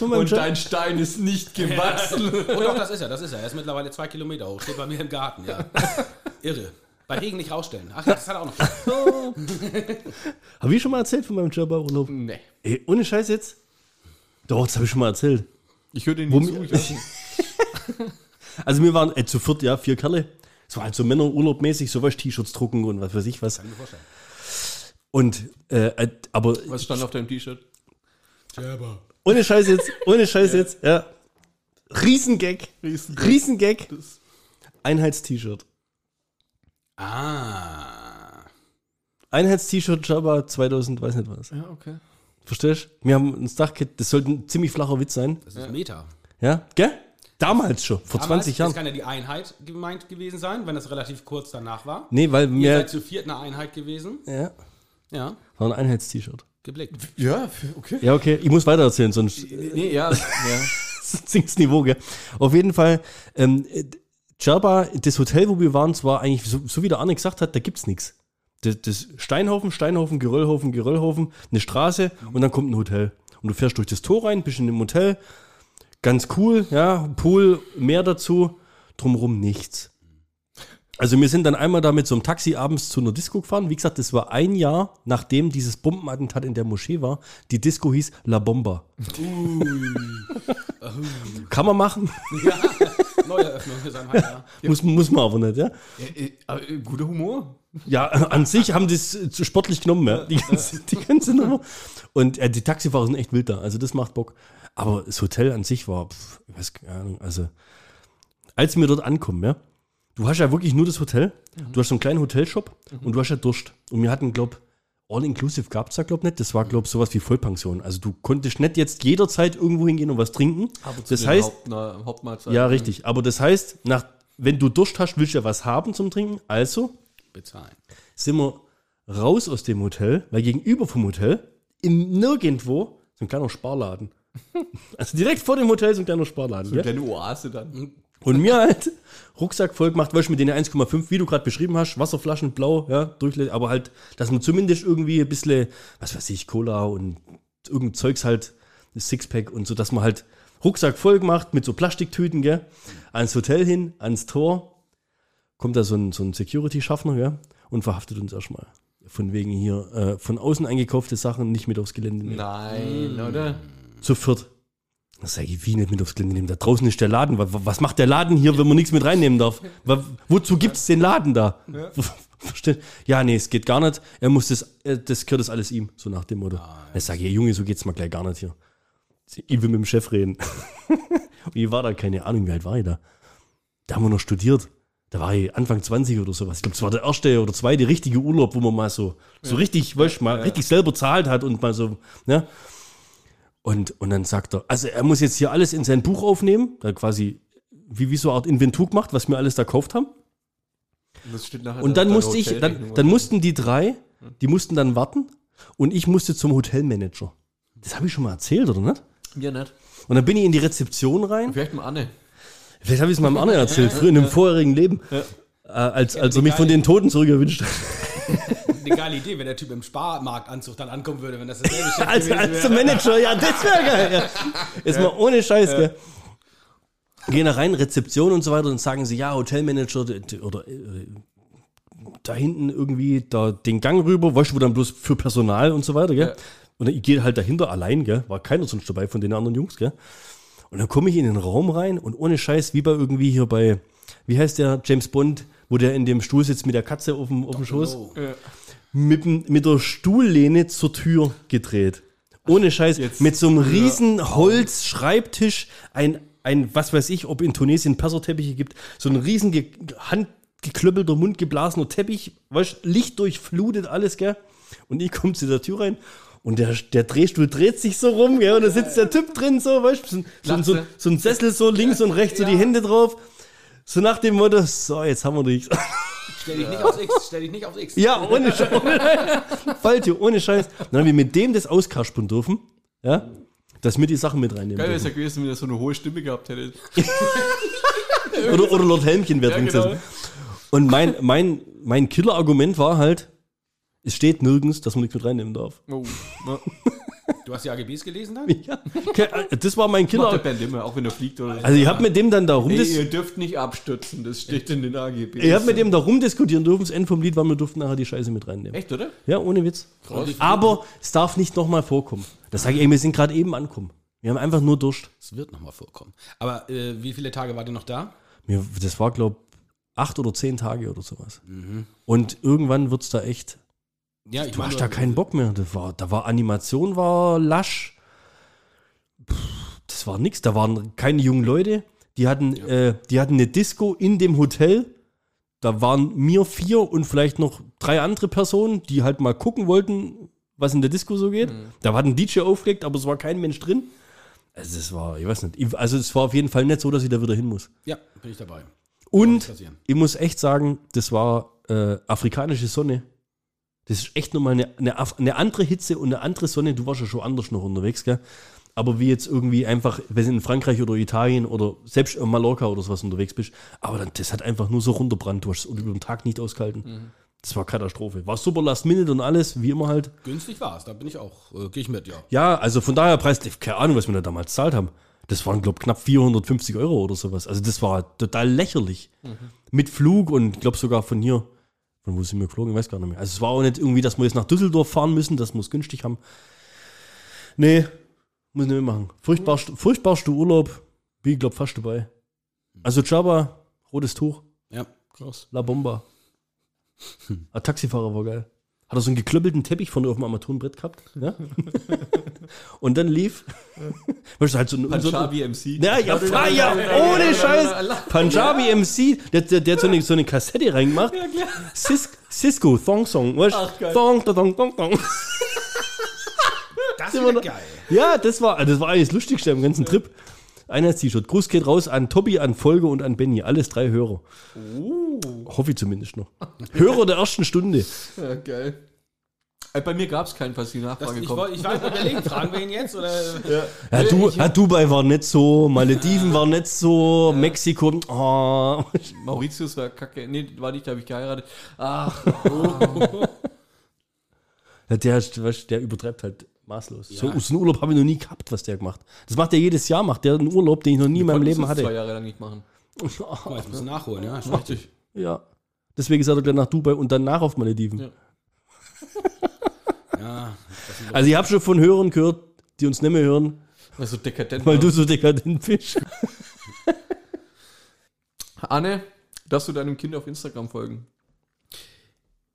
Und dein Stein ist nicht gewachsen. Und doch, das ist er, das ist er. Er ist mittlerweile zwei Kilometer hoch, steht bei mir im Garten, ja. Irre. Bei Regen nicht rausstellen. Ach, das hat er auch noch. Habe ich schon mal erzählt von meinem Jabba-Urlaub? nee. Ey, ohne Scheiß jetzt? Doch, das habe ich schon mal erzählt. Ich höre den Wo nicht zu. mir- Ich weiß nicht. Also wir waren äh, zu viert, ja, vier Kerle. Es war halt so Männerurlaub mäßig, sowas, T-Shirts drucken und was weiß ich was. Kann ich mir vorstellen. Und, äh, äh, aber Was stand auf deinem T-Shirt? ohne Scheiß jetzt, ohne Scheiß jetzt, ja. Riesengag. Riesengag. Riesengag. Einheits-T-Shirt. Ah. Einheits-T-Shirt Jabba 2000, weiß nicht was. Ja, okay. Verstehst du? Wir haben uns gedacht, das sollte ein ziemlich flacher Witz sein. Das ist Meta. Ja? Gell? Damals schon, vor 20 Damals, Jahren. Das kann ja die Einheit gemeint gewesen sein, wenn das relativ kurz danach war. Nee, weil Ihr wir. seid zu viert eine Einheit gewesen. Ja, Ja, war ein Einheits-T-Shirt. geblickt. Ja, okay. Ja, okay, ich muss weiter erzählen, sonst Nee, ja, ja. sinkt das Niveau, gell? Auf jeden Fall, ähm, äh, Djerba, das Hotel, wo wir waren, es war eigentlich, so, so wie der Arne gesagt hat, da gibt's nichts. Das, das Steinhaufen, Steinhaufen, Geröllhaufen, Geröllhaufen, eine Straße und dann kommt ein Hotel. Und du fährst durch das Tor rein, bist in dem Hotel, ganz cool, ja, Pool, Meer dazu, drumrum nichts. Also wir sind dann einmal da mit so einem Taxi abends zu einer Disco gefahren. Wie gesagt, das war ein Jahr, nachdem dieses Bombenattentat in der Moschee war. Die Disco hieß La Bomba. Kann man machen, Ja, Neueröffnung für sein Heimjahr. muss, muss man aber nicht, ja. Äh, äh, äh, guter Humor. Ja, an sich haben die es äh, zu sportlich genommen, ja. Die ganze, die ganze Nummer. Und äh, die Taxifahrer sind echt wild da, also das macht Bock. Aber das Hotel an sich war, pff, ich weiß keine Ahnung, also als wir dort ankommen, ja, du hast ja wirklich nur das Hotel, du hast so einen kleinen Hotelshop und du hast ja Durst. Und wir hatten, glaub, All-Inclusive gab es da, glaub nicht. Das war, glaub sowas wie Vollpension. Also du konntest nicht jetzt jederzeit irgendwo hingehen und was trinken. Das heißt, Haupt, na, Hauptmahlzeit. ja, richtig. Aber das heißt, nach, wenn du Durst hast, willst du ja was haben zum Trinken. Also Bezahlen. sind wir raus aus dem Hotel, weil gegenüber vom Hotel, im Nirgendwo, so ein kleiner Sparladen. Also direkt vor dem Hotel so ein kleiner Sparladen. Eine gell? kleine Oase dann. Und mir halt Rucksack voll gemacht, weil ich mit den 1,5, wie du gerade beschrieben hast, Wasserflaschen blau, ja, durchlä- aber halt, dass man zumindest irgendwie ein bisschen, was weiß ich, Cola und irgendein Zeugs halt, das Sixpack und so, dass man halt Rucksack voll gemacht mit so Plastiktüten, gell, ans Hotel hin, ans Tor, kommt da so ein, so ein Security-Schaffner, gell, und verhaftet uns erstmal. Von wegen hier, äh, von außen eingekaufte Sachen nicht mit aufs Gelände nehmen. Nein, oder? Zu viert. Das sage ich, wie nicht mit aufs Gelände nehmen. Da draußen ist der Laden. Was, macht der Laden hier, wenn man nichts mit reinnehmen darf? Wozu gibt es den Laden da? Versteht? Ja, nee, es geht gar nicht. Er muss das, äh, das gehört das alles ihm, so nach dem Motto. ich sage, ja, Junge, so geht's mal gleich gar nicht hier. Ich will mit dem Chef reden. Und ich war da, keine Ahnung, wie alt war ich da? Da haben wir noch studiert. Da war ich Anfang 20 oder sowas. Ich glaube, es war der erste oder zweite richtige Urlaub, wo man mal so, so richtig, weißt, du, mal richtig selber zahlt hat und mal so, ne? Und, und dann sagt er, also er muss jetzt hier alles in sein Buch aufnehmen, da quasi wie, wie so eine Art Inventur gemacht, was wir alles da gekauft haben. Das steht nachher Und da dann musste ich, dann, dann mussten die drei, die mussten dann warten und ich musste zum Hotelmanager. Das habe ich schon mal erzählt, oder nicht? Ja, nicht. Und dann bin ich in die Rezeption rein. Vielleicht mal Anne. Vielleicht habe ich es meinem Arne erzählt, früher in einem vorherigen Leben, äh, als, als er mich von den Toten zurückerwünscht hat. Eine geile Idee, wenn der Typ im Sparmarktanzug dann ankommen würde, wenn das dasselbe Chef Als, als wäre. Manager, ja, das wäre geil. Ja. Jetzt mal ohne Scheiß, gell. gehen da rein, Rezeption und so weiter und sagen sie, ja, Hotelmanager oder äh, da hinten irgendwie da den Gang rüber, weißt du, wo dann bloß für Personal und so weiter, gell? Ja. Und ich gehe halt dahinter allein, gell? War keiner sonst dabei von den anderen Jungs, gell? Und dann komme ich in den Raum rein und ohne Scheiß, wie bei irgendwie hier bei, wie heißt der, James Bond, wo der in dem Stuhl sitzt mit der Katze auf dem, auf dem Schoß, Oh. Mit, mit der Stuhllehne zur Tür gedreht. Ohne Scheiß, Jetzt- mit so einem riesen Holzschreibtisch, ein, ein, was weiß ich, ob in Tunesien Perserteppiche gibt, so ein riesen ge handgeklöppelter, mundgeblasener Teppich, weißt, Licht durchflutet alles, gell? Und ich komme zu der Tür rein und der, der Drehstuhl dreht sich so rum, gell? Und da sitzt der Typ drin, so, weißt du, so, so, so, so ein Sessel so links und rechts, so die Hände drauf. So nach dem Motto, so, jetzt haben wir dich. Stell dich nicht aufs X, stell dich nicht aufs X. Ja, ohne Scheiß. Faltio, ohne Scheiß. Dann haben wir mit dem das auskaspern dürfen, ja, dass wir die Sachen mit reinnehmen. Geil wäre es ja gewesen, wenn er so eine hohe Stimme gehabt hätte. Oder, oder Lord Helmchen wäre Ja, drin genau. gesessen. Und mein, mein, mein Killer-Argument war halt, es steht nirgends, dass man nichts mit reinnehmen darf. Oh. Du hast die AGBs gelesen dann? Ja, okay, das war mein macht der Killer. Band immer, auch wenn er fliegt oder so. Also ich habe mit dem dann da rum, Ey, ihr dürft nicht abstürzen, das steht in den AGB. ich hab mit dem da rumdiskutieren dürfen, das Ende vom Lied war, wir durften nachher die Scheiße mit reinnehmen. Echt, oder? Ja, ohne Witz. Aber es darf nicht nochmal vorkommen. Das sage ich, ey, wir sind gerade eben ankommen. Wir haben einfach nur Durst. Es wird nochmal vorkommen. Aber äh, wie viele Tage wart ihr noch da? Mir, das war, glaube acht oder zehn Tage oder sowas. Und irgendwann wird's da echt, Ja, ich du meine hast da keinen Bock mehr. Das war, da war Animation, war lasch. Das war nix. Da waren keine jungen Leute. Die hatten, äh, die hatten eine Disco in dem Hotel. Da waren mir vier und vielleicht noch drei andere Personen, die halt mal gucken wollten, was in der Disco so geht. Da hat ein DJ aufgelegt, aber es war kein Mensch drin. Also es war, ich weiß nicht, ich- also es war auf jeden Fall nicht so, dass ich da wieder hin muss. Ja, bin ich dabei. Und ich muss echt sagen, das war äh, afrikanische Sonne. Das ist echt nochmal eine, eine, eine andere Hitze und eine andere Sonne. Du warst ja schon anders noch unterwegs, gell? Aber wie jetzt irgendwie einfach, wenn du in Frankreich oder Italien oder selbst in Mallorca oder sowas unterwegs bist, aber dann, das hat einfach nur so runterbrannt. Du hast es über den Tag nicht ausgehalten. Das war Katastrophe. War super Last Minute und alles, wie immer halt. Günstig war es, da bin ich auch, äh, gehe ich mit, ja. Ja, also von daher Preis, keine Ahnung, was wir da damals zahlt haben. Das waren, glaube ich, knapp 450 Euro oder sowas. Also das war total lächerlich. Mit Flug und ich glaube sogar von hier, von wo sind wir geflogen, ich weiß gar nicht mehr. Also es war auch nicht irgendwie, dass wir jetzt nach Düsseldorf fahren müssen, dass wir es günstig haben. Nee, muss nicht mehr machen. Furchtbarst, furchtbarster Urlaub, bin ich glaube fast dabei. Also Jabba, rotes Tuch, Ja. Krass. La Bomba. Ein Taxifahrer war geil. Hat er so einen geklöppelten Teppich von auf dem Armaturenbrett gehabt. Ja? und dann lief. weißt du, halt so ein. So Punjabi MC. ja, ja, ja, ja, ohne Scheiß. Punjabi MC, der, der, der hat so eine, so eine Kassette reingemacht. Cis, Cisco, Thong Song. Weißt? du? Ach, geil. Thong, thong, thong, thong. Das ist geil. Ja, das war, das war eigentlich das Lustigste am ganzen Trip. Einheits-T-Shirt. Gruß geht raus an Tobi, an Folge und an Benny. Alles drei Hörer. Hoffe ich zumindest noch. Hörer der ersten Stunde. Ja, geil. Äh, Bei mir gab es keinen, falls die Nachfrage ich, kommt. wollte- ich war überlegen, fragen wir ihn jetzt oder? Ja, du, ja, Dubai war nicht so, Malediven war nicht so, Mexiko. Oh. Mauritius war kacke. Nee, war nicht, da habe ich geheiratet. Ach, Ja, der, der übertreibt halt maßlos. So, so einen Urlaub habe ich noch nie gehabt, was der gemacht. Das macht er jedes Jahr, macht der einen Urlaub, den ich noch nie in meinem Leben es zwei hatte. Jahre lang nicht machen. Guck mal, jetzt müssen wir nachholen, ja. Ist Macht richtig. Ja. Deswegen ist er gleich nach Dubai und danach auf Malediven. Ja. Ja, Also ich habe schon von Hörern gehört, die uns nicht mehr hören, Also dekadent. weil du so dekadent bist. Anne, darfst du deinem Kind auf Instagram folgen?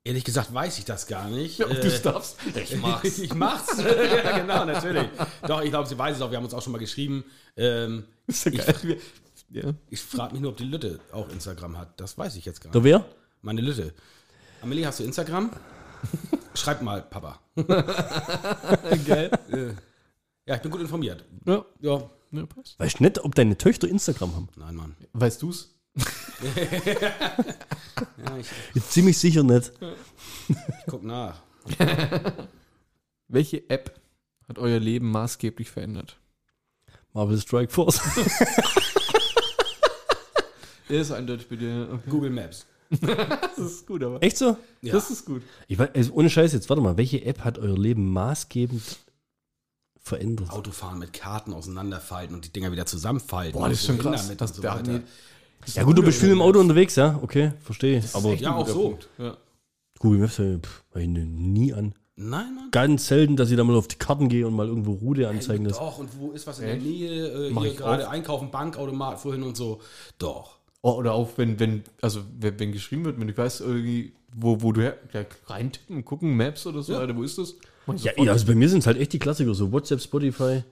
Ehrlich gesagt weiß ich das gar nicht. Ob Äh, du es darfst? Ich mach's. ich mach's. ja, genau, natürlich. Doch, ich glaube, sie weiß es auch. Wir haben uns auch schon mal geschrieben. Ähm, Ist ja geil. Ja. ich frage mich nur, ob die Lütte auch Instagram hat. Das weiß ich jetzt gar nicht. Der wer? Meine Lütte. Amelie, hast du Instagram? Schreib mal, Papa. Geil. Ja, ich bin gut informiert. Ja. Ja. ja, passt. Weißt du nicht, ob deine Töchter Instagram haben? Nein, Mann. Weißt du's? Ja, ich, ziemlich sicher nicht. ich guck nach. Welche App hat euer Leben maßgeblich verändert? Marvel Strike Force. Der ist eindeutig bei dir. Okay. Google Maps. Das ist gut, aber. Echt so? Das ist gut. Ich weiß, also ohne Scheiß jetzt, warte mal, welche App hat euer Leben maßgebend verändert. Autofahren mit Karten auseinanderfalten und die Dinger wieder zusammenfalten. Boah, das ist schon krass. damit Das, und so da, weiter. nee, Ja gut, du bist viel im Auto unterwegs, ja? Okay, verstehe. Aber Ja, auch so. Ja. Google Maps pff, ich nie an. Nein, Mann. Ganz selten, dass ich da mal auf die Karten gehe und mal irgendwo Route anzeigen lässt. Doch, und wo ist was in der Nähe? Äh, Mach hier ich gerade auch. einkaufen, Bankautomat vorhin und so. Doch. Oh, oder auch wenn, wenn, also wenn, wenn geschrieben wird, wenn du weißt irgendwie, wo, wo du her, ja, reintippen gucken, Maps oder so, Ja. Alter, wo ist das? Mach ich Ja, sofort. ja, also bei mir sind es halt echt die Klassiker, so WhatsApp, Spotify,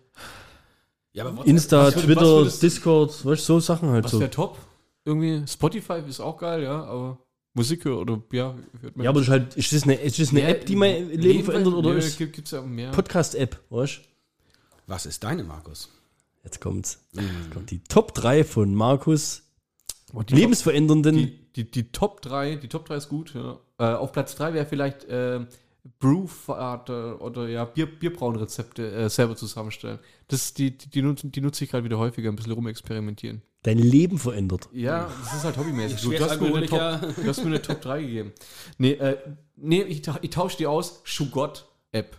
Ja, aber WhatsApp- Insta, was für- was Twitter, würdest Discord, weißt, du, so Sachen halt Was so. wäre top? Irgendwie Spotify ist auch geil, ja, aber Musik hör- oder ja, hört man Ja, aber das ist halt, ist das eine, ist das eine Ja, App, die mein Leben verändert oder ja, ist gibt, gibt's ja mehr. Podcast-App, weißt du? Was ist deine, Markus? Jetzt kommt's. Jetzt kommt die Top 3 von Markus Und die lebensverändernden. Die, die, die Top 3, die Top 3 ist gut, ja. Äh, auf Platz 3 wäre vielleicht äh, Brewfahrt oder ja, Bier, Bierbraunrezepte äh, selber zusammenstellen. Das, die, die, die, nutze, die nutze ich gerade wieder häufiger, ein bisschen rumexperimentieren. dein Leben verändert. Ja, das ist halt hobbymäßig. Du, du, hast mir eine Top, du hast mir eine Top 3 gegeben. Nee, äh, nee ich, ta- ich tausche die aus. Schugot-App.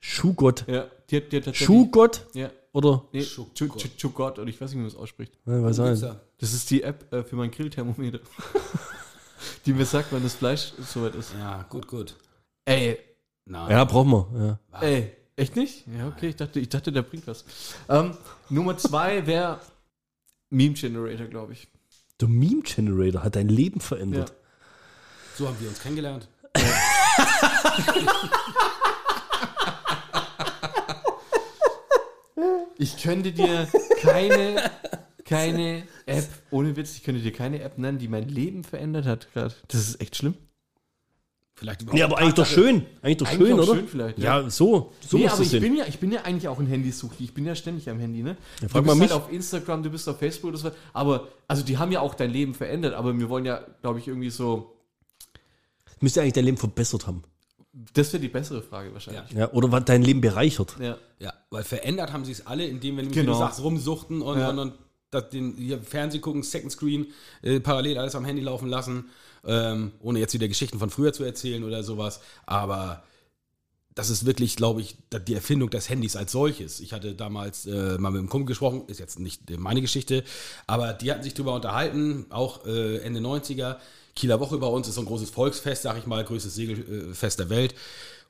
Schuhgott. Ja, die die tatsächlich- Schuhgott? Ja. Oder? Nee, Schugot. Schu- Schu- Schugot, oder ich weiß nicht, wie man das ausspricht. Ja, was sein? da? Das ist die App äh, für mein Grillthermometer. die mir sagt, wann das Fleisch soweit ist. Ja, gut, gut. Ey, Nein. Ja, brauchen wir. Ja. ey, echt nicht? Ja, okay, ich dachte, ich dachte der bringt was. Ähm, Nummer zwei wäre Meme Generator, glaube ich. Der Meme Generator hat dein Leben verändert. So haben wir uns kennengelernt. Ich könnte dir keine, keine App, ohne Witz, ich könnte dir keine App nennen, die mein Leben verändert hat gerade. Das ist echt schlimm. Vielleicht Ja, aber eigentlich doch schön. Eigentlich doch Eigentlich schön, auch oder? schön vielleicht, Ja, so. So nee, muss aber es ich bin, ja, ich bin ja eigentlich auch ein Handysuchti. Ich bin ja ständig am Handy, ne? Ja, du frag bist mal halt mich. auf Instagram, du bist auf Facebook oder so. Aber, also die haben ja auch dein Leben verändert, aber wir wollen ja, glaube ich, irgendwie so. Müsste eigentlich dein Leben verbessert haben. Das wäre die bessere Frage wahrscheinlich. Ja, oder was dein Leben bereichert. Ja. Ja, weil verändert haben sie es alle, indem, wenn Genau. du sagst, rumsuchten und, Ja. und, und den, hier Fernsehen gucken, Second Screen, äh, parallel alles am Handy laufen lassen, ähm, ohne jetzt wieder Geschichten von früher zu erzählen oder sowas. Aber das ist wirklich, glaube ich, die Erfindung des Handys als solches. Ich hatte damals äh, mal mit einem Kumpel gesprochen, ist jetzt nicht äh, meine Geschichte, aber die hatten sich darüber unterhalten, auch äh, Ende 90er. Kieler Woche bei uns ist so ein großes Volksfest, sag ich mal, größtes Segelfest der Welt.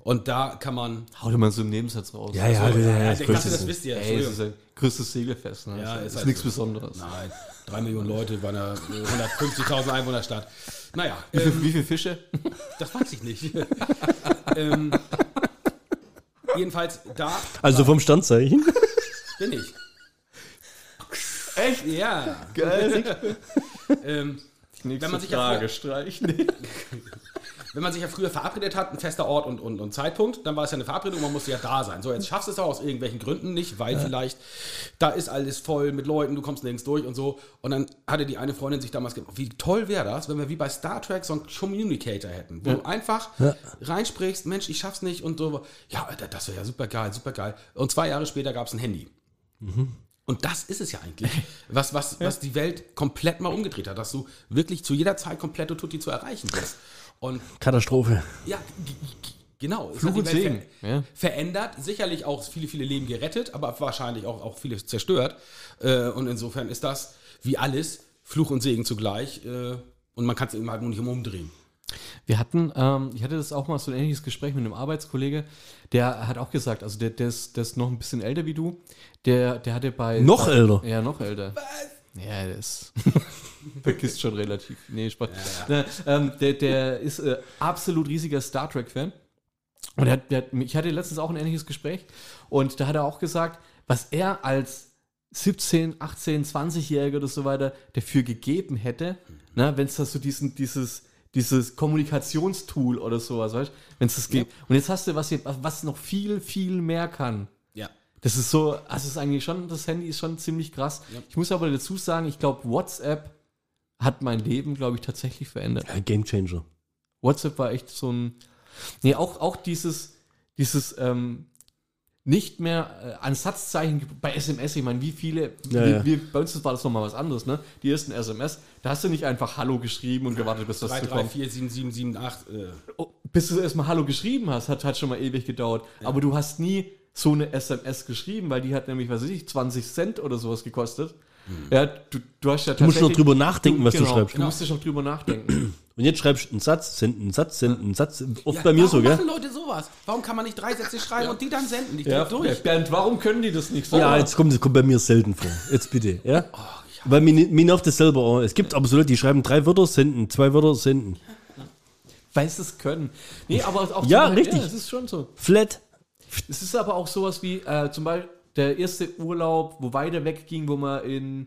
Und da kann man. Hau dir mal so einen Nebensatz raus. Ja, ja, So, ja, ja, das der größte Klasse, das ist- wisst ihr. Ey, ist ein größtes Segelfest, ne? Ja, ist, ist halt nichts so. Besonderes. Nein, drei Millionen Leute bei einer äh, 150.000 Einwohnerstadt. Naja, Wie, ähm, viel, wie viele Fische? das weiß ich nicht. ähm, jedenfalls, da Also vom Standzeichen. bin ich. Echt? Ja. Geil. Ähm, Nächste man sich ja Frage streichen. wenn man sich ja früher verabredet hat, ein fester Ort und, und, und Zeitpunkt, dann war es ja eine Verabredung, man musste ja da sein. So, jetzt schaffst du es auch aus irgendwelchen Gründen nicht, weil vielleicht da ist alles voll mit Leuten, du kommst nirgends durch und so. Und dann hatte die eine Freundin sich damals gedacht, wie toll wäre das, wenn wir wie bei Star Trek so einen Communicator hätten, wo du einfach reinsprichst, Mensch, ich schaff's nicht und so. Ja, Alter, das wäre ja super geil, super geil. Und zwei Jahre später gab es ein Handy. Und das ist es ja eigentlich, was, was, was die Welt komplett mal umgedreht hat, dass du wirklich zu jeder Zeit komplett tutti zu erreichen bist. Und Katastrophe. ja, genau. Es Fluch und Segen, ver ja. verändert, sicherlich auch viele, viele Leben gerettet, aber wahrscheinlich auch, auch viele zerstört. Äh, und insofern ist das, wie alles, Fluch und Segen zugleich. Äh, und man kann es eben halt nur nicht um umdrehen. Wir hatten, ähm, ich hatte das auch mal so ein ähnliches Gespräch mit einem Arbeitskollege, der hat auch gesagt, also der, der, ist, der ist noch ein bisschen älter wie du, der, der hatte bei... Noch bei, älter? Ja, noch älter. Ja, der ist... vergisst schon relativ. Nee, Spaß. Na, ähm, der, der ist äh, absolut riesiger Star Trek-Fan. Und der, hat- der, hat- ich hatte letztens auch ein ähnliches Gespräch und da hat er auch gesagt, was er als 17, 18, 20-Jähriger oder so weiter dafür gegeben hätte, ne, wenn es da so diesen, dieses, dieses Kommunikationstool oder sowas, weißt wenn es das gibt. Und jetzt hast du was, hier, was noch viel, viel mehr kann. Ja. Das ist so, also es ist eigentlich schon, das Handy ist schon ziemlich krass. Ich muss aber dazu sagen, ich glaube, WhatsApp hat mein Leben, glaube ich, tatsächlich verändert. Ja, Game Changer. WhatsApp war echt so ein. Nee, auch, auch dieses, dieses ähm, nicht mehr äh, an Satzzeichen bei SMS, ich meine, wie viele, Ja, wie, ja. wie, bei uns war das nochmal was anderes, ne? Die ersten SMS, da hast du nicht einfach Hallo geschrieben und gewartet, bis das 3, zu 3, kommt. 4, 7, 7, 7, 8. Äh, Oh, bis du erstmal Hallo geschrieben hast, hat, hat schon mal ewig gedauert. Aber du hast nie so eine SMS geschrieben, weil die hat nämlich, was weiß ich, 20 Cent oder sowas gekostet. Ja, du, du hast ja Du musst noch drüber nachdenken, was du genau, schreibst. Du musst ja schon drüber nachdenken. Und jetzt schreibst du einen Satz, send einen Satz, send einen Satz. Oft Ja, bei mir warum so, gell? machen Leute sowas? Warum kann man nicht drei Sätze schreiben und die dann senden? Ich ja, durch. Bernd, warum können die das nicht so? Ja, jetzt kommt, das kommt bei mir selten vor. Jetzt bitte, ja? Weil mir, mir nervt das selber auch. Es gibt aber so Leute, die schreiben drei Wörter, senden, zwei Wörter, senden. weil sie es können. Nee, aber auch Ja, Beispiel- richtig. Ja, es ist schon so. Flat. Es ist aber auch sowas wie äh, zum Beispiel der erste Urlaub, wo weiter weg ging, wo wir in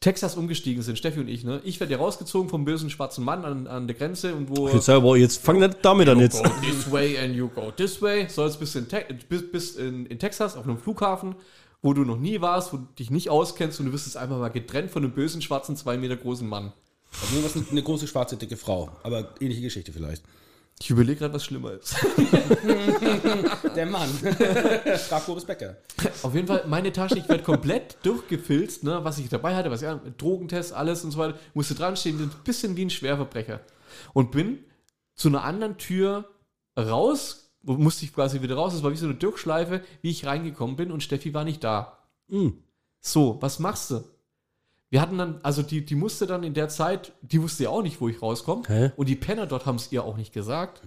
Texas umgestiegen sind, Steffi und ich. Ne? Ich werde ja rausgezogen vom bösen schwarzen Mann an, an der Grenze und wo Jetzt aber jetzt fang nicht damit an jetzt. go this way and you go this way. So jetzt bist du in, Te bis, bis in, in Texas auf einem Flughafen, wo du noch nie warst, wo du dich nicht auskennst und du wirst jetzt einfach mal getrennt von einem bösen schwarzen zwei Meter großen Mann. Also nur was eine große, schwarze, dicke Frau. Aber ähnliche Geschichte vielleicht. Ich überlege gerade, was schlimmer ist. Der Mann. Frag Boris Becker. Auf jeden Fall, meine Tasche, ich werde komplett durchgefilzt, ne, was ich dabei hatte, was ja, Drogentest, alles und so weiter, musste dran stehen, ein bisschen wie ein Schwerverbrecher. Und bin zu einer anderen Tür raus, wo musste ich quasi wieder raus, das war wie so eine Durchschleife, wie ich reingekommen bin und Steffi war nicht da. Hm. So, was machst du? Wir hatten dann, also die, die musste dann in der Zeit, die wusste ja auch nicht, wo ich rauskomme. Hä? Und die Penner dort haben es ihr auch nicht gesagt.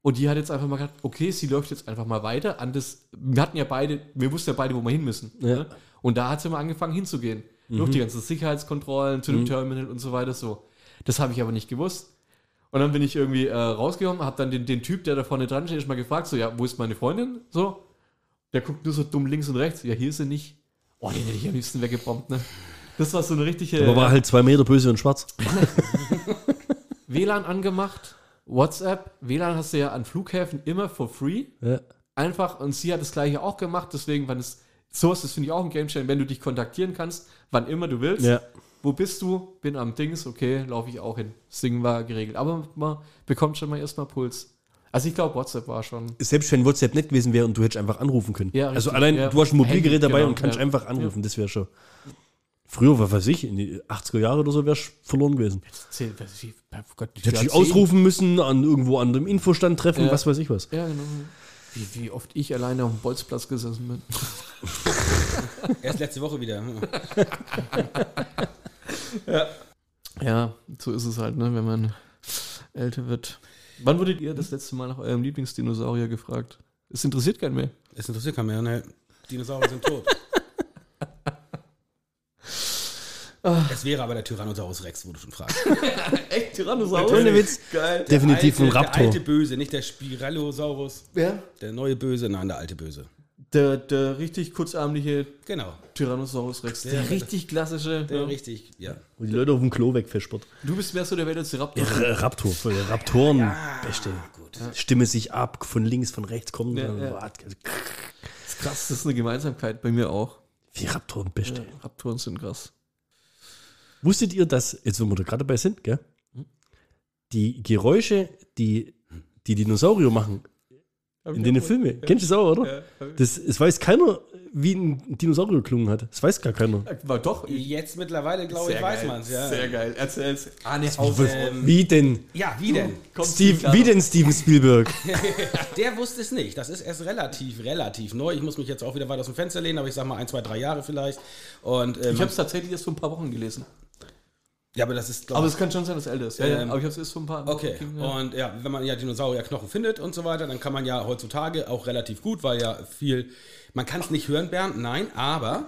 Und die hat jetzt einfach mal gesagt, okay, sie läuft jetzt einfach mal weiter an das. Wir hatten ja beide, wir wussten ja beide, wo wir hin müssen. Ja. Ne? Und da hat sie mal angefangen hinzugehen. Durch die ganzen Sicherheitskontrollen, zu dem Terminal und so weiter so. Das habe ich aber nicht gewusst. Und dann bin ich irgendwie äh, rausgekommen, habe dann den, den Typ, der da vorne dran steht, mal gefragt, so, ja, wo ist meine Freundin? So. Der guckt nur so dumm links und rechts. Ja, hier ist sie nicht. Oh, den hätte ich am liebsten weggebombt, ne? Das war so eine richtige. Aber war halt zwei Meter böse und schwarz. WLAN angemacht, WhatsApp. WLAN hast du ja an Flughäfen immer for free. Ja. Einfach, und sie hat das gleiche auch gemacht, deswegen, wenn es so ist, das finde ich auch ein Gamechanger, wenn du dich kontaktieren kannst, wann immer du willst. Ja. Wo bist du? Bin am Dings, okay, laufe ich auch hin. Das Ding war geregelt. Aber man bekommt schon mal erstmal Puls. Also ich glaube, WhatsApp war schon. Selbst wenn WhatsApp nicht gewesen wäre und du hättest einfach anrufen können. Ja, also allein, ja. du hast ein Mobilgerät Handy, dabei genau, und kannst ja. einfach anrufen, das wäre schon. Früher, was weiß ich, in die 80er Jahre oder so wärst du verloren gewesen. Was weiß ich, Gott, ausrufen müssen, an irgendwo an dem Infostand treffen, Ja. was weiß ich was. Ja, genau. Wie, wie oft ich alleine auf dem Bolzplatz gesessen bin. Erst letzte Woche wieder. Ja, so ist es halt, ne, wenn man älter wird. Wann wurdet ihr das letzte Mal nach eurem Lieblingsdinosaurier gefragt? Es interessiert keinen mehr. Es interessiert keinen mehr. Ne? Dinosaurier sind tot. es wäre aber der Tyrannosaurus Rex, wo du schon fragst. Echt? Tyrannosaurus? Ohne Witz. Geil. Definitiv ein Raptor. Der alte Böse, nicht der Spirallosaurus. Ja. Der neue Böse, nein, der alte Böse. Der, der richtig kurzarmliche Genau. Tyrannosaurus Rex. Der, Der- richtig klassische. Der ja. richtig, ja. Wo die Leute auf dem Klo wegfeschpert. Du bist mehr so der Velociraptor. R Raptor, voll, Raptoren, beste. Gut. Stimme sich ab, von links, von rechts kommen. Ja, dann ja. Das ist krass, das ist eine Gemeinsamkeit bei mir auch. Wie Raptoren, beste. Ja, Raptoren sind krass. Wusstet ihr, dass, jetzt wo wir da gerade dabei sind, gell? Die Geräusche, die die Dinosaurier machen in den Filmen, kennst du das auch, oder? Das, es weiß keiner, wie ein Dinosaurier geklungen hat. Das weiß gar keiner. War doch. Jetzt mittlerweile, glaube ich, weiß man es. Ja. Sehr geil. Erzähl's. Arne Ähm, Wie denn? ja, wie denn? Steve, wie denn Steven Spielberg? Der wusste es nicht. Das ist erst relativ, relativ neu. Ich muss mich jetzt auch wieder weit aus dem Fenster lehnen, aber ich sag mal ein, zwei, drei Jahre vielleicht. Und, ähm, Ich habe es tatsächlich erst vor ein paar Wochen gelesen. Ja, aber das ist, Aber es kann schon sein, dass es älter ist. Ja, ja, Ähm, aber ich habe es erst vor ein paar Okay, Ja. und ja, wenn man ja Dinosaurierknochen findet und so weiter, dann kann man ja heutzutage auch relativ gut, weil ja viel, man kann es nicht hören, Bernd, nein, aber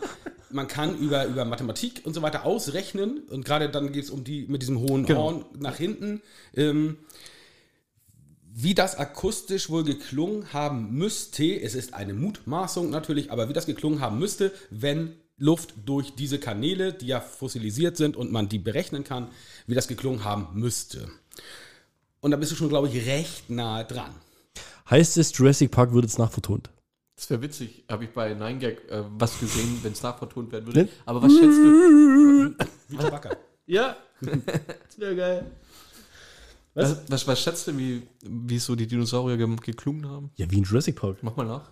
man kann über, über Mathematik und so weiter ausrechnen und gerade dann geht es um die mit diesem hohen Genau. Horn nach hinten, ähm, wie das akustisch wohl geklungen haben müsste, es ist eine Mutmaßung natürlich, aber wie das geklungen haben müsste, wenn Luft durch diese Kanäle, die ja fossilisiert sind und man die berechnen kann, wie das geklungen haben müsste. Und da bist du schon, glaube ich, recht nahe dran. Heißt es, Jurassic Park wird jetzt nachvertont? Das wäre witzig. Habe ich bei 9gag äh, was gesehen, wenn es nachvertont werden würde. Ne? Aber was schätzt du? Wie Chewbacca. Ja. das wäre geil. Was? Was, was, schätzt du, wie, wie so die Dinosaurier ge geklungen haben? Ja, wie in Jurassic Park. Mach mal nach.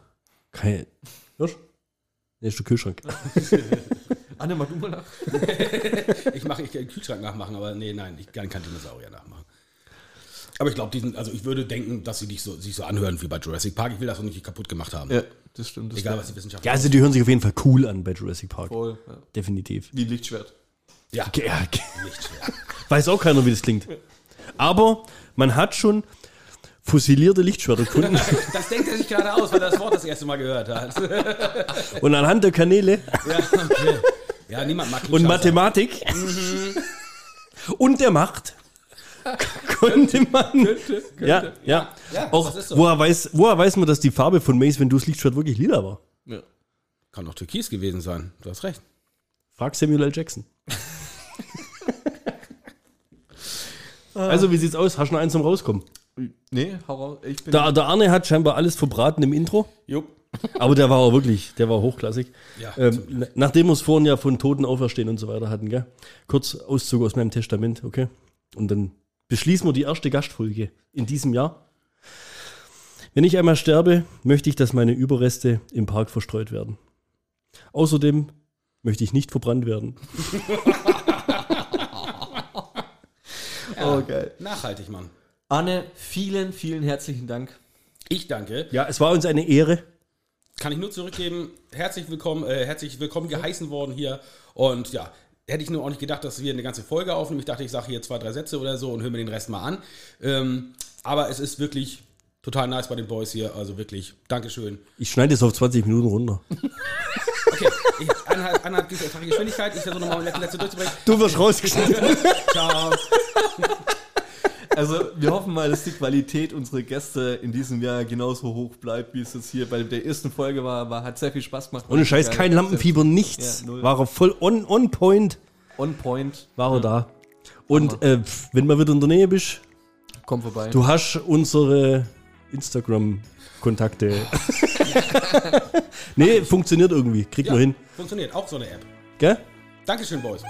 Keine. Hörst du? Nee, ist der Kühlschrank. Anne, mach du mal nach. Ich mache, ich kann den Kühlschrank nachmachen, aber nee, nein, ich kann keinen Dinosaurier nachmachen. Aber ich glaube, diesen, also ich würde denken, dass sie dich so, sich so anhören wie bei Jurassic Park. Ich will das auch nicht kaputt gemacht haben. Ja, das stimmt. Das Egal, was die Wissenschaft Ja, also die hören sich auf jeden Fall cool an bei Jurassic Park. voll. Ja. Definitiv. Wie ein Lichtschwert. Ja, Ja, nicht schwer. weiß auch keiner, wie das klingt. Aber man hat schon fossilierte Lichtschwerter gefunden. Das denkt er sich gerade aus, weil er das Wort das erste Mal gehört hat. und anhand der Kanäle Ja, okay. ja niemand mag und. Mathematik und der Macht konnte man. Ja, ja. Ja, Auch das so. woher, weiß, woher weiß man, dass die Farbe von Mace Windu's Lichtschwert wirklich lila war? Ja. Kann auch Türkis gewesen sein. Du hast recht. Frag Samuel L. Jackson. also, wie sieht's aus? Hast du noch eins zum Rauskommen? Nee, hau raus. Ich bin. Der, der Arne hat scheinbar alles verbraten im Intro. Jupp. Aber der war auch wirklich, der war hochklassig. Ja, ähm, na- nachdem wir es vorhin ja von Toten auferstehen und so weiter hatten, gell? Kurz Auszug aus meinem Testament, okay? Und dann beschließen wir die erste Gastfolge in diesem Jahr. Wenn ich einmal sterbe, möchte ich, dass meine Überreste im Park verstreut werden. Außerdem möchte ich nicht verbrannt werden. oh, geil. Nachhaltig, Mann. Anne, vielen, vielen herzlichen Dank. Ich danke. Ja, es war uns eine Ehre. Kann ich nur zurückgeben. Herzlich willkommen, äh, herzlich willkommen geheißen worden hier. Und ja, hätte ich nur auch nicht gedacht, dass wir eine ganze Folge aufnehmen. Ich dachte, ich sage hier zwei, drei Sätze oder so und höre mir den Rest mal an. Ähm, aber es ist wirklich total nice bei den Boys hier. Also wirklich, Dankeschön. Ich schneide es auf 20 Minuten runter. Okay, ich, eineinhalb, eineinhalb einfache Geschwindigkeit. Ich versuche nochmal meine letzte durchzubringen. Du wirst rausgeschnitten. Ciao. Also, wir hoffen mal, dass die Qualität unserer Gäste in diesem Jahr genauso hoch bleibt, wie es jetzt hier bei der ersten Folge war. war hat sehr viel Spaß gemacht. Ohne Scheiß, kein Lampenfieber, nichts. Ja, war er voll on, on point, On point. war er da. Und äh, wenn mal wieder in der Nähe bist, Komm vorbei. du hast unsere Instagram-Kontakte. nee, funktioniert irgendwie. Kriegt Ja, man hin. funktioniert. Auch so eine App. Gell? Dankeschön, Boys.